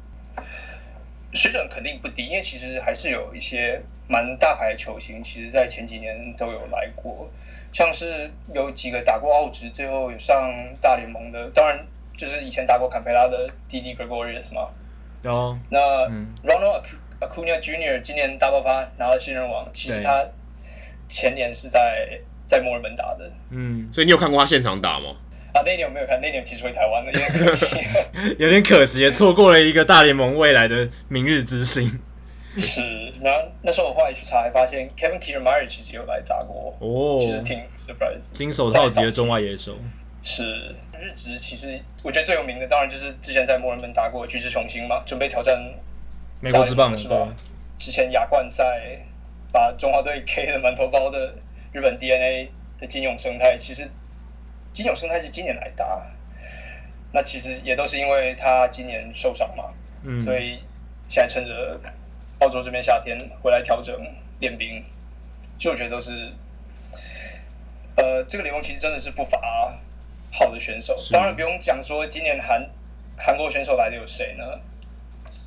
水准肯定不低，因为其实还是有一些蛮大牌的球星，其实在前几年都有来过，像是有几个打过澳职，最后有上大联盟的，当然就是以前打过坎培拉的 Didi Gregorius 嘛。有、哦。那、嗯、Ronald Acuna Jr. 今年大爆发拿了新人王，其实他前年是在在墨尔本打的。嗯，所以你有看过他现场打吗？啊，那年我没有看，那年其实回台湾了，有点可惜，有点可惜，错过了一个大联盟未来的明日之星。是，然后那时候我后来去查，还发现 Kevin Kiermaier 其实有来打过，哦，其实挺 surprise。金手套级的中外野手。是，日职其实我觉得最有名的，当然就是之前在墨尔本打过橘子雄心嘛，准备挑战美国职棒是吧？之前亚冠赛把中华队 K 的满头包的日本 DNA 的金永生态，其实。金永生态是今年来打，那其实也都是因为他今年受伤嘛，嗯，所以现在趁着澳洲这边夏天回来调整练兵，就我觉得都是，呃，这个联盟其实真的是不乏好的选手，当然不用讲说今年韩韩国选手来的有谁呢？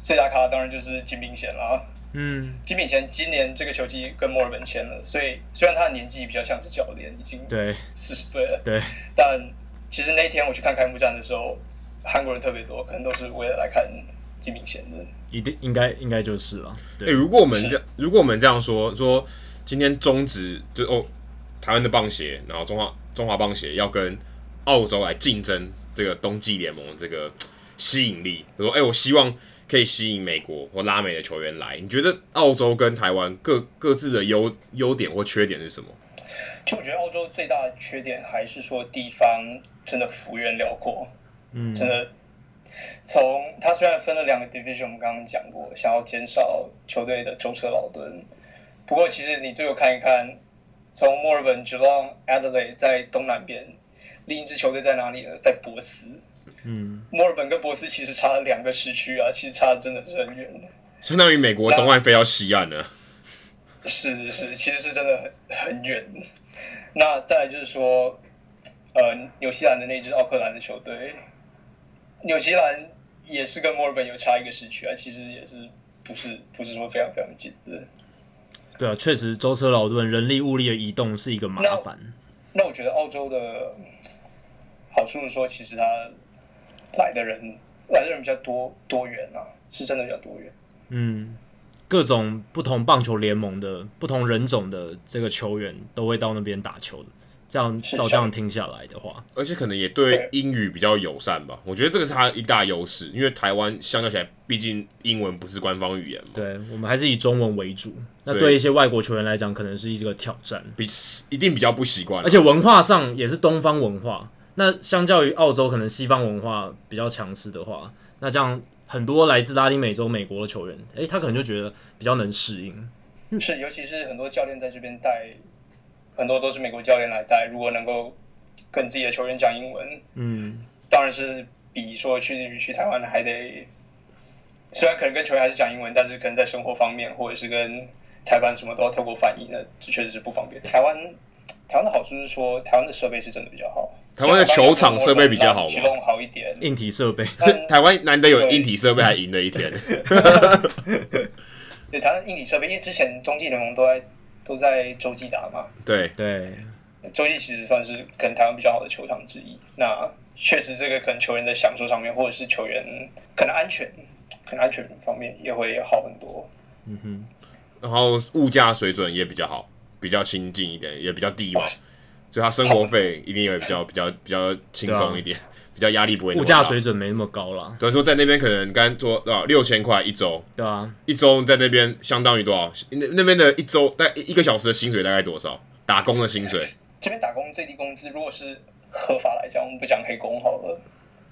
最大咖当然就是金炳贤了。嗯，金炳贤今年这个球季跟墨尔本签了，所以虽然他的年纪比较像是教练，已经对四十岁了，对，但其实那一天我去看开幕战的时候，韩国人特别多，可能都是为了来看金炳贤的。一定应该应该就是了。对、欸，如果我们这如果我们这样说说，今天中职就哦，台湾的棒协，然后中华中华棒协要跟澳洲来竞争这个冬季联盟这个吸引力，比如说哎、欸，我希望。可以吸引美国或拉美的球员来，你觉得澳洲跟台湾各各自的优优点或缺点是什么？其实我觉得澳洲最大的缺点还是说地方真的幅员辽阔，嗯，真的从它虽然分了两个 division，我们刚刚讲过，想要减少球队的舟车劳顿，不过其实你最后看一看，从墨尔本、Geelong、Adelaide 在东南边，另一支球队在哪里呢？在博斯。嗯，墨尔本跟博斯其实差了两个时区啊，其实差的真的是很远的，相当于美国东岸飞到西岸了。是是，其实是真的很很远。那再来就是说，呃，纽西兰的那支奥克兰的球队，纽西兰也是跟墨尔本有差一个时区啊，其实也是不是不是说非常非常近的。对啊，确实舟车劳顿、人力物力的移动是一个麻烦。那我觉得澳洲的好处是说，其实它。来的人，来的人比较多多元啊，是真的比较多元。嗯，各种不同棒球联盟的不同人种的这个球员都会到那边打球的。这样照这样听下来的话，而且可能也对英语比较友善吧。我觉得这个是它一大优势，因为台湾相较起来，毕竟英文不是官方语言嘛。对，我们还是以中文为主。那对一些外国球员来讲，可能是一个挑战，比一定比较不习惯。而且文化上也是东方文化。那相较于澳洲，可能西方文化比较强势的话，那这样很多来自拉丁美洲、美国的球员，诶、欸，他可能就觉得比较能适应。是，尤其是很多教练在这边带，很多都是美国教练来带。如果能够跟自己的球员讲英文，嗯，当然是比说去去台湾还得，虽然可能跟球员还是讲英文，但是可能在生活方面或者是跟裁判什么都要透过翻译，那这确实是不方便。台湾台湾的好处是说，台湾的设备是真的比较好。台湾的球场设备比较好吗？好一点，硬体设备。台湾难得有硬体设备还赢了一天。对，台湾硬体设备，因为之前冬季联盟都在都在洲际打嘛。对对，洲际其实算是可能台湾比较好的球场之一。那确实，这个可能球员的享受上面，或者是球员可能安全，可能安全方面也会好很多。嗯哼，然后物价水准也比较好，比较亲近一点，也比较低嘛。所以他生活费一定也比较比较比较轻松一点，比较压力不会那么大。物价水准没那么高啦。等于说在那边可能刚说啊六千块一周，对啊，一周在那边相当于多少？那那边的一周大概一个小时的薪水大概多少？打工的薪水？这边打工最低工资如果是合法来讲，我们不讲黑工好了，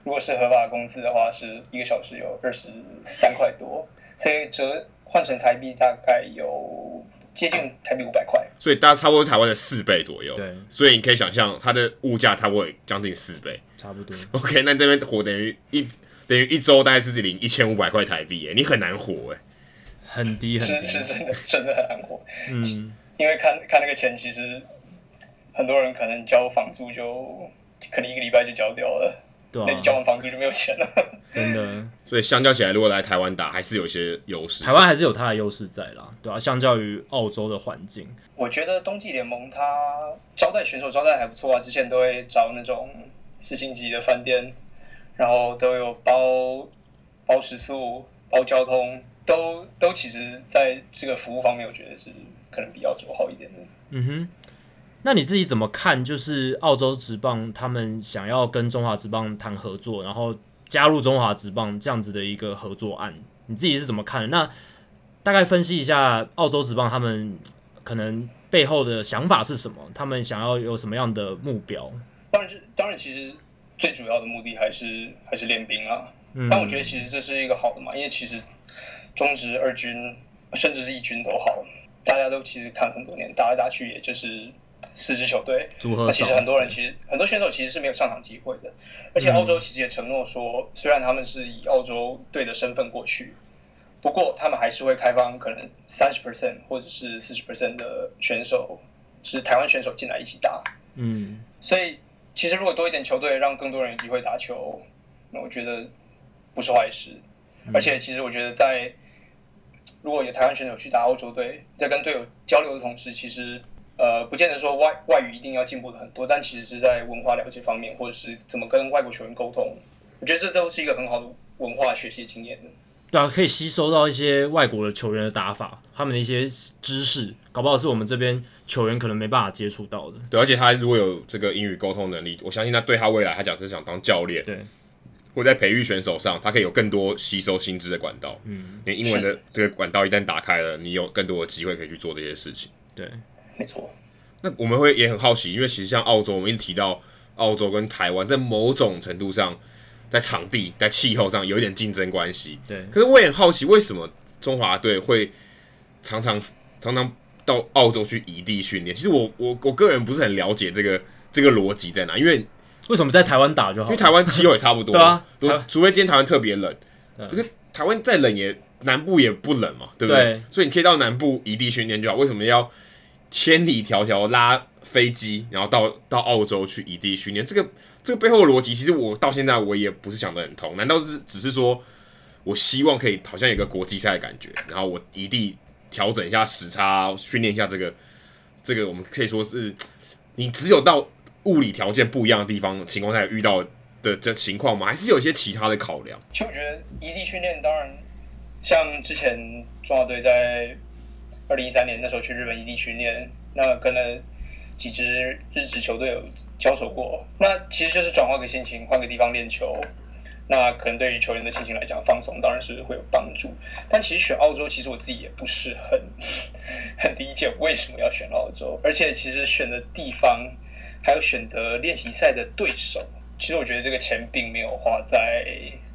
如果是合法工资的话，是一个小时有二十三块多，所以折换成台币大概有接近台币五百块，所以大概差不多台湾的四倍左右。对，所以你可以想象它的物价差不多将近四倍，差不多。OK，那这边活等于一等于一周大概自己领一千五百块台币，哎，你很难活，哎，很低很低，是是真的真的很难活。嗯，因为看看那个钱，其实很多人可能交房租就可能一个礼拜就交掉了。那你交完房租就没有钱了，真的。所以相较起来，如果来台湾打，还是有一些优势。台湾还是有它的优势在啦，对啊，相较于澳洲的环境，我觉得冬季联盟它招待选手招待还不错啊。之前都会找那种四星级的饭店，然后都有包包食宿、包交通，都都其实在这个服务方面，我觉得是可能比澳洲好一点的。嗯哼。那你自己怎么看？就是澳洲职棒他们想要跟中华职棒谈合作，然后加入中华职棒这样子的一个合作案，你自己是怎么看的？那大概分析一下澳洲职棒他们可能背后的想法是什么？他们想要有什么样的目标？当然是，当然，其实最主要的目的还是还是练兵啊。嗯。但我觉得其实这是一个好的嘛，因为其实中职、二军甚至是一军都好，大家都其实看很多年，打来打去也就是。四支球队，那其实很多人其实很多选手其实是没有上场机会的，而且澳洲其实也承诺说，虽然他们是以澳洲队的身份过去，不过他们还是会开放可能三十 percent 或者是四十 percent 的选手是台湾选手进来一起打。嗯，所以其实如果多一点球队让更多人有机会打球，那我觉得不是坏事。而且其实我觉得在如果有台湾选手去打澳洲队，在跟队友交流的同时，其实。呃，不见得说外外语一定要进步的很多，但其实是在文化了解方面，或者是怎么跟外国球员沟通，我觉得这都是一个很好的文化学习经验的。对啊，可以吸收到一些外国的球员的打法，他们的一些知识，搞不好是我们这边球员可能没办法接触到的。对，而且他如果有这个英语沟通能力，我相信他对他未来他讲是想当教练，对，或在培育选手上，他可以有更多吸收薪资的管道。嗯，你英文的这个管道一旦打开了，你有更多的机会可以去做这些事情。对。没错，那我们会也很好奇，因为其实像澳洲，我们一直提到澳洲跟台湾在某种程度上，在场地、在气候上有一点竞争关系。对，可是我也很好奇，为什么中华队会常常常常到澳洲去异地训练？其实我我我个人不是很了解这个这个逻辑在哪，因为为什么在台湾打就好？因为台湾气候也差不多，对啊，除非今天台湾特别冷，可是台湾再冷也南部也不冷嘛，对不对？对，所以你可以到南部异地训练就好，为什么要？千里迢迢拉飞机，然后到到澳洲去移地训练，这个这个背后的逻辑，其实我到现在我也不是想得很通。难道是只是说我希望可以好像有个国际赛的感觉，然后我移地调整一下时差，训练一下这个这个，我们可以说是你只有到物理条件不一样的地方情况下遇到的这情况吗？还是有一些其他的考量？其实我觉得异地训练，当然像之前中华队在。二零一三年那时候去日本异地训练，那跟了几支日职球队有交手过。那其实就是转换个心情，换个地方练球。那可能对于球员的心情来讲，放松当然是会有帮助。但其实选澳洲，其实我自己也不是很 很理解为什么要选澳洲，而且其实选的地方还有选择练习赛的对手，其实我觉得这个钱并没有花在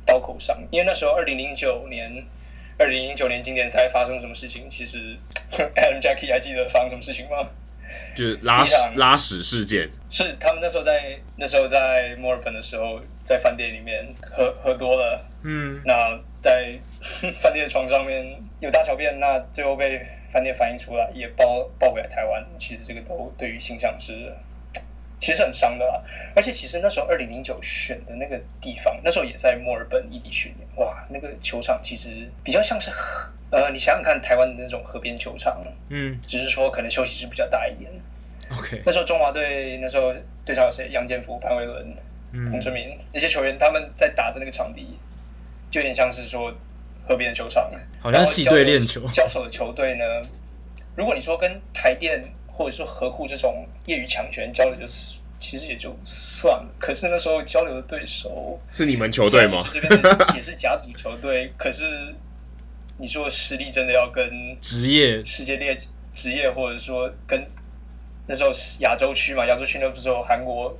刀口上，因为那时候二零零九年。二零零九年经典赛发生什么事情？其实 Adam Jackie 还记得发生什么事情吗？就是拉屎拉屎事件。是他们那时候在那时候在墨尔本的时候，在饭店里面喝喝多了，嗯，那在 饭店床上面有大小便，那最后被饭店反映出来，也报报回来台湾。其实这个都对于形象是。其实很伤的啦，而且其实那时候二零零九选的那个地方，那时候也在墨尔本异地训练，哇，那个球场其实比较像是河，呃，你想想看台湾的那种河边球场，嗯，只是说可能休息室比较大一点。OK，那时候中华队那时候队长有谁？杨建福、潘威伦、洪志明那些球员，他们在打的那个场地，就有点像是说河边的球场，好像系队练球。交手的球队呢，如果你说跟台电。或者说合库这种业余强权交流，就是其实也就算了。可是那时候交流的对手是你们球队吗？这边也是 甲组球队。可是你说实力真的要跟职业世界列职业，或者说跟那时候亚洲区嘛？亚洲区那不是有韩国、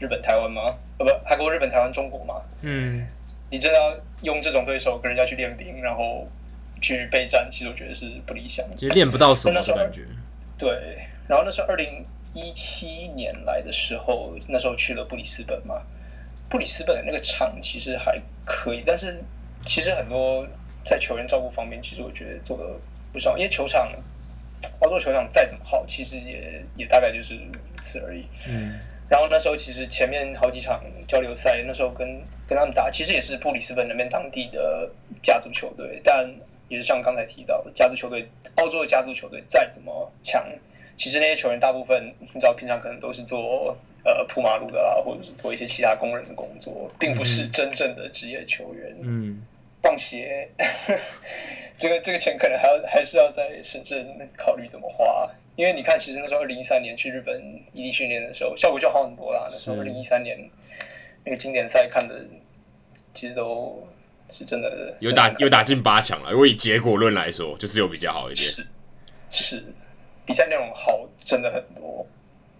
日本、台湾吗？呃，不，韩国、日本、台湾、中国嘛？嗯，你真的要用这种对手跟人家去练兵，然后去备战，其实我觉得是不理想的，其实练不到什么的感觉。对，然后那时候二零一七年来的时候，那时候去了布里斯本嘛，布里斯本的那个场其实还可以，但是其实很多在球员照顾方面，其实我觉得做的不少，因为球场，澳洲球场再怎么好，其实也也大概就是如此而已。嗯。然后那时候其实前面好几场交流赛，那时候跟跟他们打，其实也是布里斯本那边当地的家族球队，但也是像刚才提到的家族球队，澳洲的家族球队再怎么强，其实那些球员大部分你知道平常可能都是做呃铺马路的啦，或者是做一些其他工人的工作，并不是真正的职业球员。嗯，放鞋，这个这个钱可能还要还是要再审慎考虑怎么花。因为你看，其实那时候二零一三年去日本异地训练的时候，效果就好很多啦。那时候二零一三年那个经典赛看的，其实都是真的有打有打进八强了。如果以结果论来说，就是有比较好一点。是是，比赛内容好真的很多。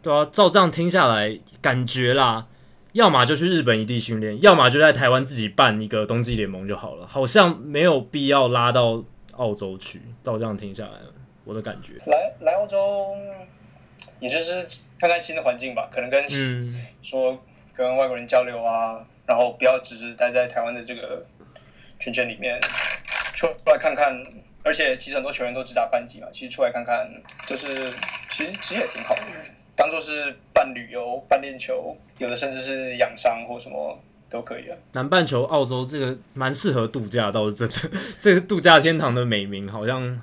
对啊，照这样听下来，感觉啦，要么就去日本异地训练，要么就在台湾自己办一个冬季联盟就好了。好像没有必要拉到澳洲去。照这样听下来。我的感觉，来来澳洲，也就是看看新的环境吧。可能跟、嗯、说跟外国人交流啊，然后不要只是待在台湾的这个圈圈里面，出来看看。而且其实很多球员都只打班级嘛，其实出来看看，就是其实其实也挺好的，当做是半旅游、半练球，有的甚至是养伤或什么都可以啊。南半球澳洲这个蛮适合度假，倒是真的。这个度假天堂的美名好像。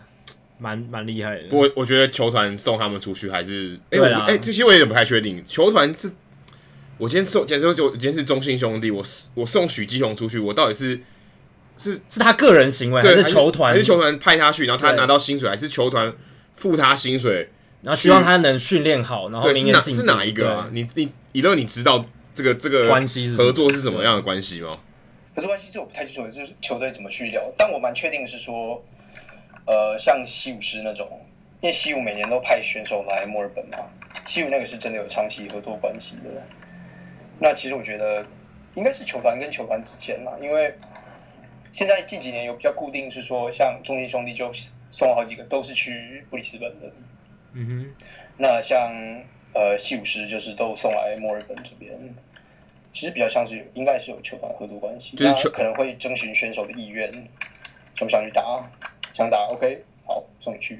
蛮蛮厉害的，不过我觉得球团送他们出去还是，哎哎、欸，这些我有点不太确定。球团是，我今天送，假设就今天是中信兄弟，我我送许基宏出去，我到底是是是他个人行为，还是球团？还是球团派他去，然后他拿到薪水，还是球团付他薪水，然后希望他能训练好，然后明年进是哪一个啊？你你以乐，你知道这个这个关系合作是什么样的关系吗？合作关系这我不太清楚，就是球队怎么去聊，但我蛮确定的是说。呃，像西武师那种，因为西武每年都派选手来墨尔本嘛，西武那个是真的有长期合作关系的。那其实我觉得应该是球团跟球团之间嘛，因为现在近几年有比较固定是说，像中信兄弟就送了好几个都是去布里斯本的。嗯哼。那像呃西武师就是都送来墨尔本这边，其实比较像是应该是有球团合作关系，就是可能会征询选手的意愿，想不想去打。想打 OK，好，送你去。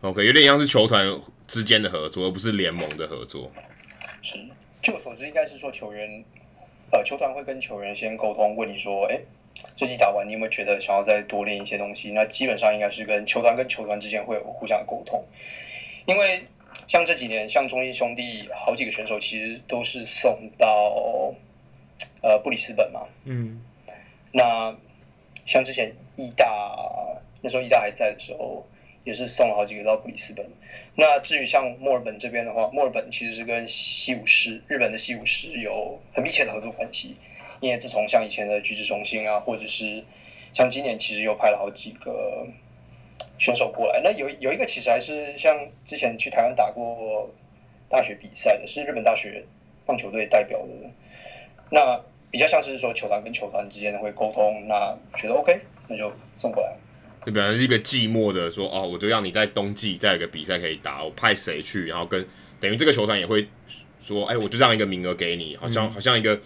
OK，有点像是球团之间的合作，而不是联盟的合作。是，据我所知，应该是说球员，呃，球团会跟球员先沟通，问你说，哎，这季打完，你有没有觉得想要再多练一些东西？那基本上应该是跟球团跟球团之间会有互相沟通。因为像这几年，像中信兄弟好几个选手其实都是送到呃布里斯本嘛。嗯。那像之前义大。那时候义大还在的时候，也是送了好几个到布里斯本。那至于像墨尔本这边的话，墨尔本其实是跟西武狮、日本的西武狮有很密切的合作关系。因为自从像以前的橘子中心啊，或者是像今年其实又派了好几个选手过来。那有有一个其实还是像之前去台湾打过大学比赛的，是日本大学棒球队代表的。那比较像是说球团跟球团之间会沟通，那觉得 OK，那就送过来。就本来是一个寂寞的说哦，我就让你在冬季再有个比赛可以打，我派谁去，然后跟等于这个球团也会说，哎，我就让一个名额给你，好像、嗯、好像一个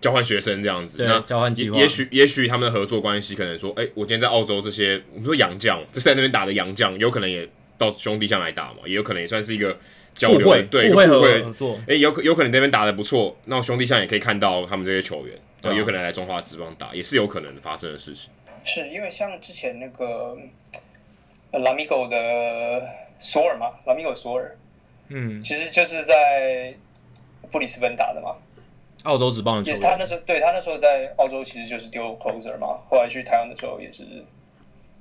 交换学生这样子。那交换计划。也许也许他们的合作关系可能说，哎，我今天在澳洲这些我们说洋将，就在那边打的洋将，有可能也到兄弟象来打嘛，也有可能也算是一个交流，会对，会互惠合作。哎，有可有可能那边打的不错，那兄弟象也可以看到他们这些球员，对，有可能来中华职棒打，也是有可能发生的事情。是因为像之前那个。拉米狗的索尔嘛，拉米狗索尔，嗯，其实就是在布里斯本打的嘛，澳洲职棒的球员。他那时候对他那时候在澳洲其实就是丢 closer 嘛，后来去台湾的时候也是，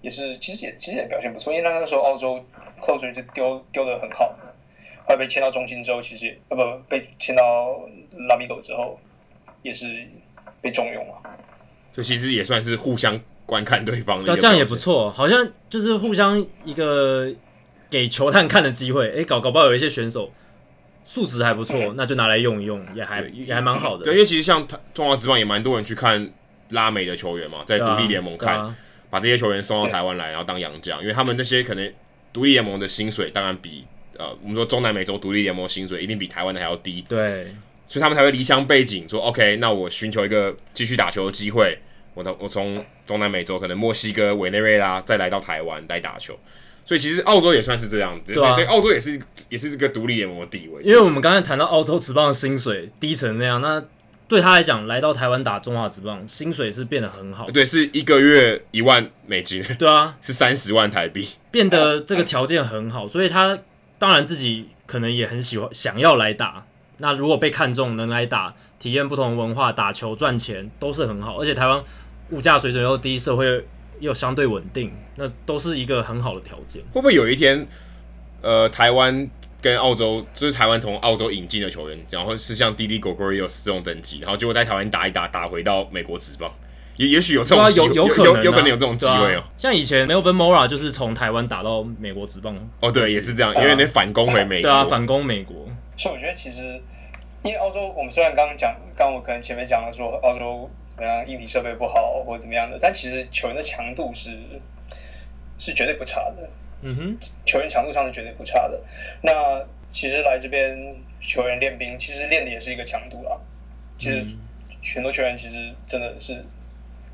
也是其实也其实也表现不错，因为那个时候澳洲 closer 就丢丢的很好，后来被签到中心之后，其实呃不被签到拉米狗之后，也是被重用了，就其实也算是互相。观看对方的，对，这样也不错，好像就是互相一个给球探看的机会。哎，搞搞不好有一些选手素质还不错，那就拿来用一用，也还也还蛮好的。对，因为其实像中华职棒也蛮多人去看拉美的球员嘛，在独立联盟看，啊啊、把这些球员送到台湾来，然后当洋将，因为他们那些可能独立联盟的薪水当然比呃我们说中南美洲独立联盟薪水一定比台湾的还要低，对，所以他们才会离乡背井，说 OK，那我寻求一个继续打球的机会，我我从中南美洲可能墨西哥、委内瑞拉再来到台湾来打球。所以其实澳洲也算是这样子，对，啊、对，澳洲也是也是这个独立联盟的地位。因为我们刚才谈到澳洲职棒的薪水低成那样，那对他来讲，来到台湾打中华职棒，薪水是变得很好。对，是一个月一万美金。对啊，是三十万台币，变得这个条件很好，所以他当然自己可能也很喜欢想要来打。那如果被看中能来打，体验不同文化，打球赚钱都是很好。而且台湾物价水准又低，社会。又相对稳定，那都是一个很好的条件。会不会有一天，呃，台湾跟澳洲，就是台湾从澳洲引进的球员，然后是像 Didi Gregorius 这种等级，然后结果在台湾打一打，打回到美国职棒，也也许有这种机会，有有可能、啊、有，有可能有这种机会哦、喔啊。像以前 Melvin Mora 就是从台湾打到美国职棒。哦，对，也是这样，因为你反攻回美国。对啊，反攻美国。所以我觉得其实，因为澳洲，我们虽然刚刚讲，刚我可能前面讲了说澳洲。怎么样？硬体设备不好，或者怎么样的？但其实球员的强度是是绝对不差的。嗯哼，球员强度上是绝对不差的。那其实来这边球员练兵，其实练的也是一个强度啦。其实很多球员其实真的是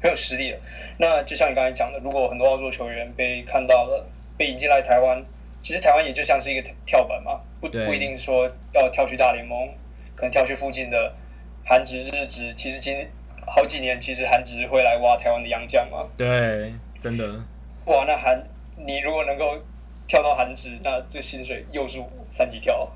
很有实力的。那就像你刚才讲的，如果很多澳洲球员被看到了，被引进来台湾，其实台湾也就像是一个跳板嘛，不不一定说要跳去大联盟，可能跳去附近的韩职、日职。其实今好几年，其实韩职会来挖台湾的洋将嘛？对，真的。哇，那韩你如果能够跳到韩职，那这薪水又是三级跳。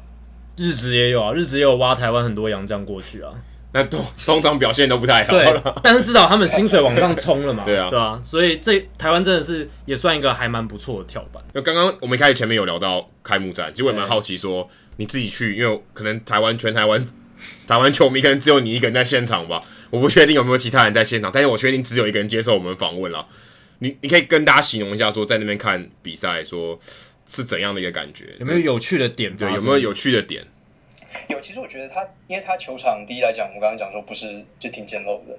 日职也有啊，日职也有挖台湾很多洋将过去啊。那通通常表现都不太好。对，但是至少他们薪水往上冲了嘛。对啊，对啊，所以这台湾真的是也算一个还蛮不错的跳板。那刚刚我们一开始前面有聊到开幕战，其实我也蛮好奇说你自己去，因为可能台湾全台湾。台湾球迷可能只有你一个人在现场吧，我不确定有没有其他人在现场，但是我确定只有一个人接受我们访问了。你你可以跟大家形容一下，说在那边看比赛，说是怎样的一个感觉？有没有有趣的点？对，有没有有趣的点？有，其实我觉得他，因为他球场第一来讲，我刚刚讲说不是就挺简陋的，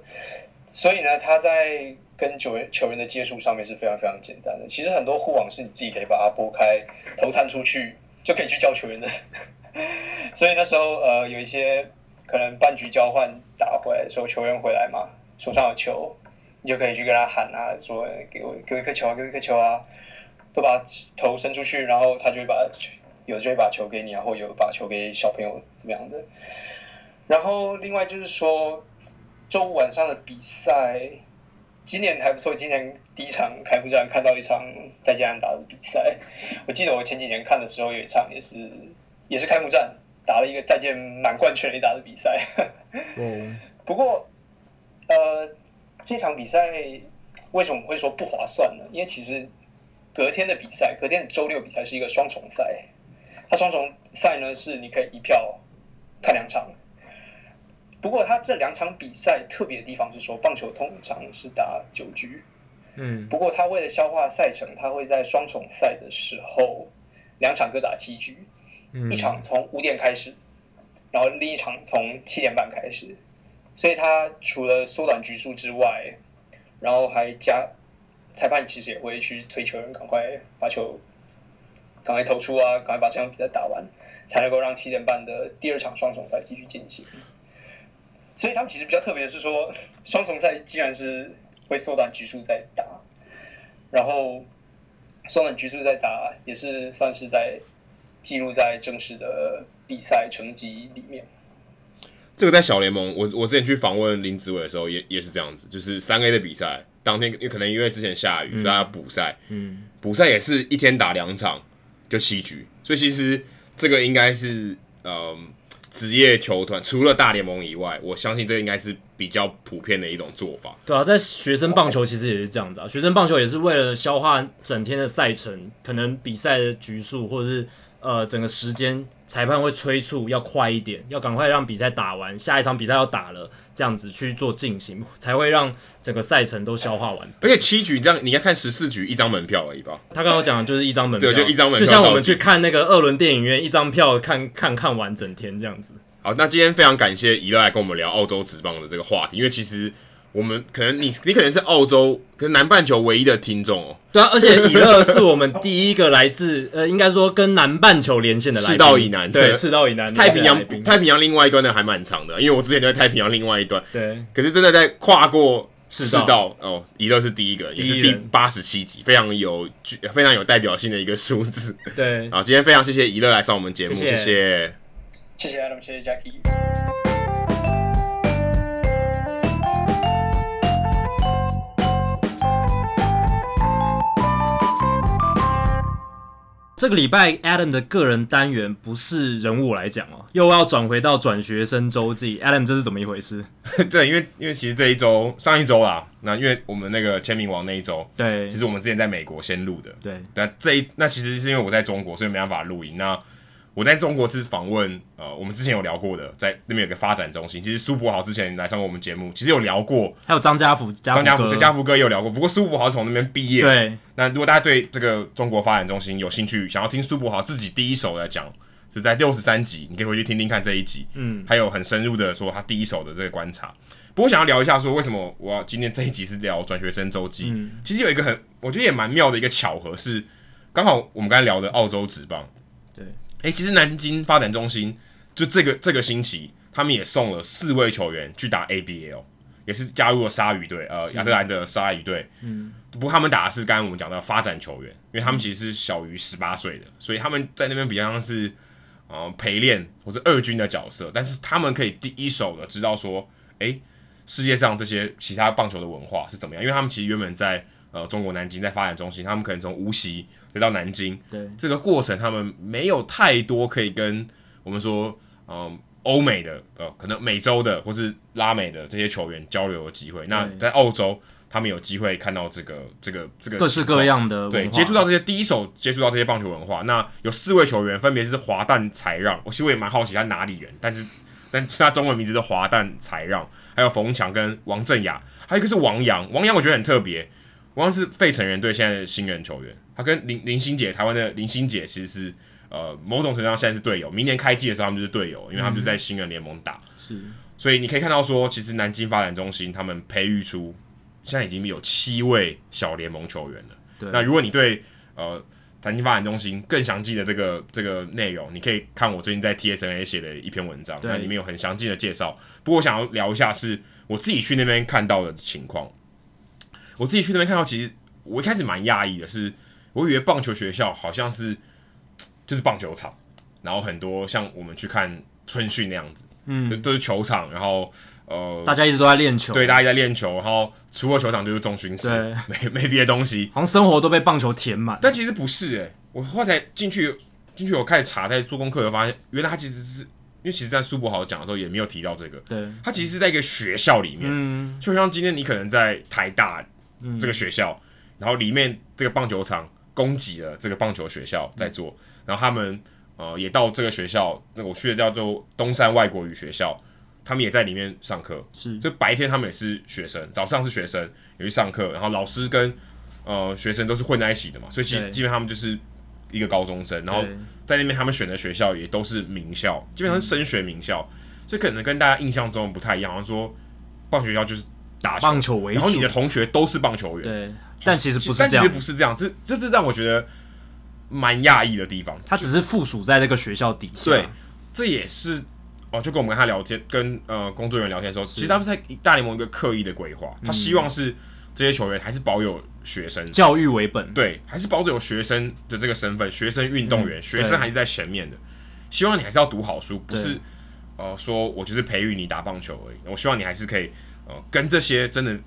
所以呢，他在跟球员球员的接触上面是非常非常简单的。其实很多护网是你自己可以把它拨开，投弹出去就可以去叫球员的。所以那时候，呃，有一些可能半局交换打回来的时候，球员回来嘛，手上有球，你就可以去跟他喊啊，说给我给我一颗球啊，给我一颗球啊，都把头伸出去，然后他就会把有的就会把球给你然后有把球给小朋友怎么样的。然后另外就是说，周五晚上的比赛，今年还不错，今年第一场开幕战看到一场再见安打的比赛，我记得我前几年看的时候有一场也是。也是开幕战，打了一个再见满贯全垒打的比赛。嗯，不过，呃，这场比赛为什么会说不划算呢？因为其实隔天的比赛，隔天的周六比赛是一个双重赛。它双重赛呢，是你可以一票看两场。不过，它这两场比赛特别的地方是说，棒球通常是打九局。嗯。不过，它为了消化赛程，它会在双重赛的时候两场各打七局。一场从五点开始，然后另一场从七点半开始，所以他除了缩短局数之外，然后还加裁判其实也会去催球员赶快把球赶快投出啊，赶快把这场比赛打完，才能够让七点半的第二场双重赛继续进行。所以他们其实比较特别的是说，双重赛既然是会缩短局数在打，然后缩短局数在打也是算是在。记录在正式的比赛成绩里面。这个在小联盟，我我之前去访问林子伟的时候也，也也是这样子，就是三 A 的比赛当天，可能因为之前下雨，嗯、所以他补赛，嗯，补赛也是一天打两场，就七局，所以其实这个应该是，嗯，职业球团除了大联盟以外，我相信这应该是比较普遍的一种做法。对啊，在学生棒球其实也是这样子啊，学生棒球也是为了消化整天的赛程，可能比赛的局数或者是。呃，整个时间裁判会催促要快一点，要赶快让比赛打完，下一场比赛要打了，这样子去做进行，才会让整个赛程都消化完。而且七局这样，你要看十四局一张门票而已吧？他刚刚讲的就是一张门票，对，就一张门票，就像我们去看那个二轮电影院，一张票看看看完整天这样子。好，那今天非常感谢怡乐来跟我们聊澳洲职棒的这个话题，因为其实。我们可能你你可能是澳洲跟南半球唯一的听众哦。对啊，而且以乐是我们第一个来自 呃，应该说跟南半球连线的来自赤道以南，对，赤道以南。太平洋太平洋另外一端的还蛮长的，因为我之前就在太平洋另外一端。对，可是真的在跨过赤道，赤道。哦，以乐是第一个，也是第八十七集，非常有非常有代表性的一个数字。对，好，今天非常谢谢以乐来上我们节目，谢谢，谢谢，谢谢 Adam，谢谢 Jackie。这个礼拜 Adam 的个人单元不是人物来讲哦，又要转回到转学生周记。Adam，这是怎么一回事？对，因为因为其实这一周上一周啦，那因为我们那个签名王那一周，对，其实我们之前在美国先录的，对，那这一那其实是因为我在中国，所以没办法录音。那我在中国是访问，呃，我们之前有聊过的，在那边有个发展中心。其实苏柏豪之前来上过我们节目，其实有聊过。还有张家福，张家福对家福哥也有聊过。不过苏柏豪是从那边毕业。对。那如果大家对这个中国发展中心有兴趣，想要听苏柏豪自己第一手来讲，是在六十三集，你可以回去听听看这一集。嗯。还有很深入的说他第一手的这个观察。不过想要聊一下说为什么我要今天这一集是聊转学生周记。嗯。其实有一个很我觉得也蛮妙的一个巧合是，刚好我们刚才聊的澳洲职棒。诶、欸，其实南京发展中心就这个这个星期，他们也送了四位球员去打 ABL，也是加入了鲨鱼队，呃，亚特兰的鲨鱼队。嗯，不过他们打的是刚刚我们讲到发展球员，因为他们其实是小于十八岁的，所以他们在那边比较像是呃陪练或者二军的角色，但是他们可以第一手的知道说，诶、欸，世界上这些其他棒球的文化是怎么样，因为他们其实原本在。呃，中国南京在发展中心，他们可能从无锡回到南京，对这个过程，他们没有太多可以跟我们说，嗯，欧美的呃，可能美洲的或是拉美的这些球员交流的机会。那在澳洲，他们有机会看到这个这个这个各式各样的对，接触到这些第一手接触到这些棒球文化。那有四位球员，分别是华诞才让，我其实我也蛮好奇他哪里人，但是但是他中文名字是华诞才让，还有冯强跟王振雅，还有一个是王洋，王洋我觉得很特别。王洋是费城人队现在的新人球员，他跟林林心姐，台湾的林心姐其实是呃某种程度上现在是队友，明年开季的时候他们就是队友，因为他们就在新人联盟打。是，所以你可以看到说，其实南京发展中心他们培育出现在已经有七位小联盟球员了。对。那如果你对呃南京发展中心更详细的这个这个内容，你可以看我最近在 TSNA 写的一篇文章，那里面有很详尽的介绍。不过我想要聊一下是我自己去那边看到的情况。我自己去那边看到，其实我一开始蛮讶异的是，是我以为棒球学校好像是就是棒球场，然后很多像我们去看春训那样子，嗯，都是球场，然后呃，大家一直都在练球，对，大家在练球，然后除了球场就是中训室，没没别的东西，好像生活都被棒球填满。但其实不是诶、欸，我后来进去进去，我开始查，在做功课，我发现原来他其实是因为其实，在苏博豪讲的时候也没有提到这个，对，他其实是在一个学校里面，嗯，就像今天你可能在台大。这个学校，然后里面这个棒球场供给了这个棒球学校在做，然后他们呃也到这个学校，那我去的叫做东山外国语学校，他们也在里面上课，是，就白天他们也是学生，早上是学生也去上课，然后老师跟呃学生都是混在一起的嘛，所以基基本上他们就是一个高中生，然后在那边他们选的学校也都是名校，基本上是升学名校，所以可能跟大家印象中不太一样，好像说棒球学校就是。打棒球为主，然后你的同学都是棒球员，对，但其实不是，但其实不是这样，这这是让我觉得蛮讶异的地方。他只是附属在那个学校底下，对，这也是哦，就跟我们跟他聊天，跟呃工作人员聊天的时候，其实他们在大联盟一个刻意的规划，他希望是这些球员还是保有学生。教育为本，对，还是保有学生的这个身份，学生运动员，学生还是在前面的，希望你还是要读好书，不是呃说我就是培育你打棒球而已，我希望你还是可以。跟这些真的，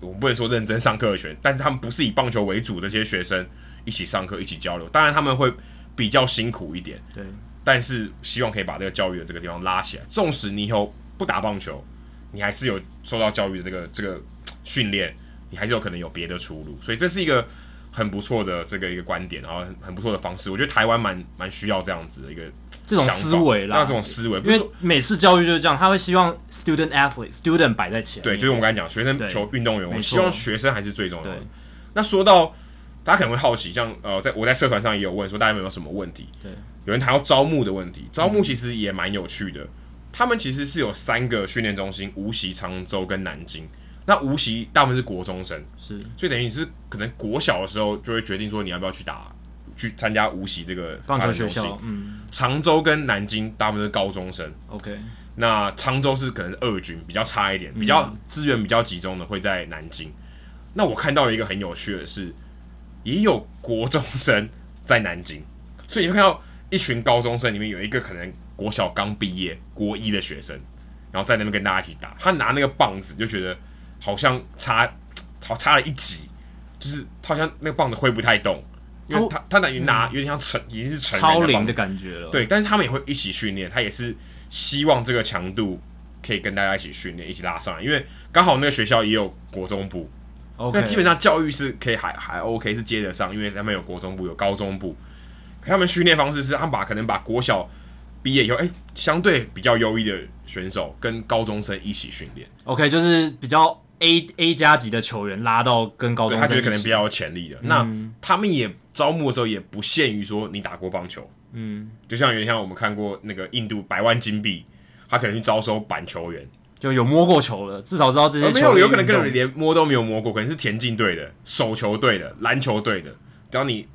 我们不能说认真上课的学生，但是他们不是以棒球为主的这些学生一起上课、一起交流，当然他们会比较辛苦一点。对，但是希望可以把这个教育的这个地方拉起来。纵使你以后不打棒球，你还是有受到教育的这个这个训练，你还是有可能有别的出路。所以这是一个很不错的这个一个观点，然后很很不错的方式。我觉得台湾蛮蛮需要这样子的一个这种思维啦，那这种思维，因为美式教育就是这样，他会希望 student athlete student 摆在前面。对，就是我们刚才讲学生求运动员，我希望学生还是最重要的。那说到大家可能会好奇，像呃，在我在社团上也有问说，大家有没有什么问题？对，有人谈到招募的问题，招募其实也蛮有趣的。嗯、他们其实是有三个训练中心：无锡、常州跟南京。那无锡大部分是国中生，是，所以等于你是可能国小的时候就会决定说你要不要去打，去参加无锡这个棒球学校。嗯，常州跟南京大部分是高中生。OK，那常州是可能是二军比较差一点，比较资源比较集中的会在南京。嗯、那我看到一个很有趣的是，也有国中生在南京，所以你会看到一群高中生里面有一个可能国小刚毕业国一的学生，然后在那边跟大家一起打，他拿那个棒子就觉得。好像差，好差了一级，就是他好像那个棒子挥不太动，因为他他等于拿有点像成，已经是成超龄的感觉了。对，但是他们也会一起训练，他也是希望这个强度可以跟大家一起训练，一起拉上来。因为刚好那个学校也有国中部，那基本上教育是可以还还 OK 是接得上，因为他们有国中部有高中部，可他们训练方式是他们把可能把国小毕业以后，哎、欸，相对比较优异的选手跟高中生一起训练。OK，就是比较。A A 加级的球员拉到跟高中生，他觉得可能比较有潜力的。嗯、那他们也招募的时候也不限于说你打过棒球，嗯，就像有点像我们看过那个印度百万金币，他可能去招收板球员，就有摸过球了，至少知道这些球。没有，有可能跟你连摸都没有摸过，可能是田径队的、手球队的、篮球队的，只要你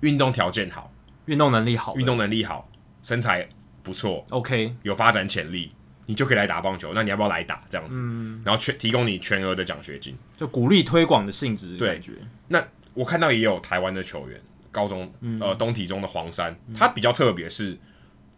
运动条件好，运动能力好，运动能力好，身材不错，OK，有发展潜力。你就可以来打棒球，那你要不要来打这样子？嗯、然后全提供你全额的奖学金，就鼓励推广的性质。对，那我看到也有台湾的球员，高中、嗯、呃东体中的黄山，嗯、他比较特别是，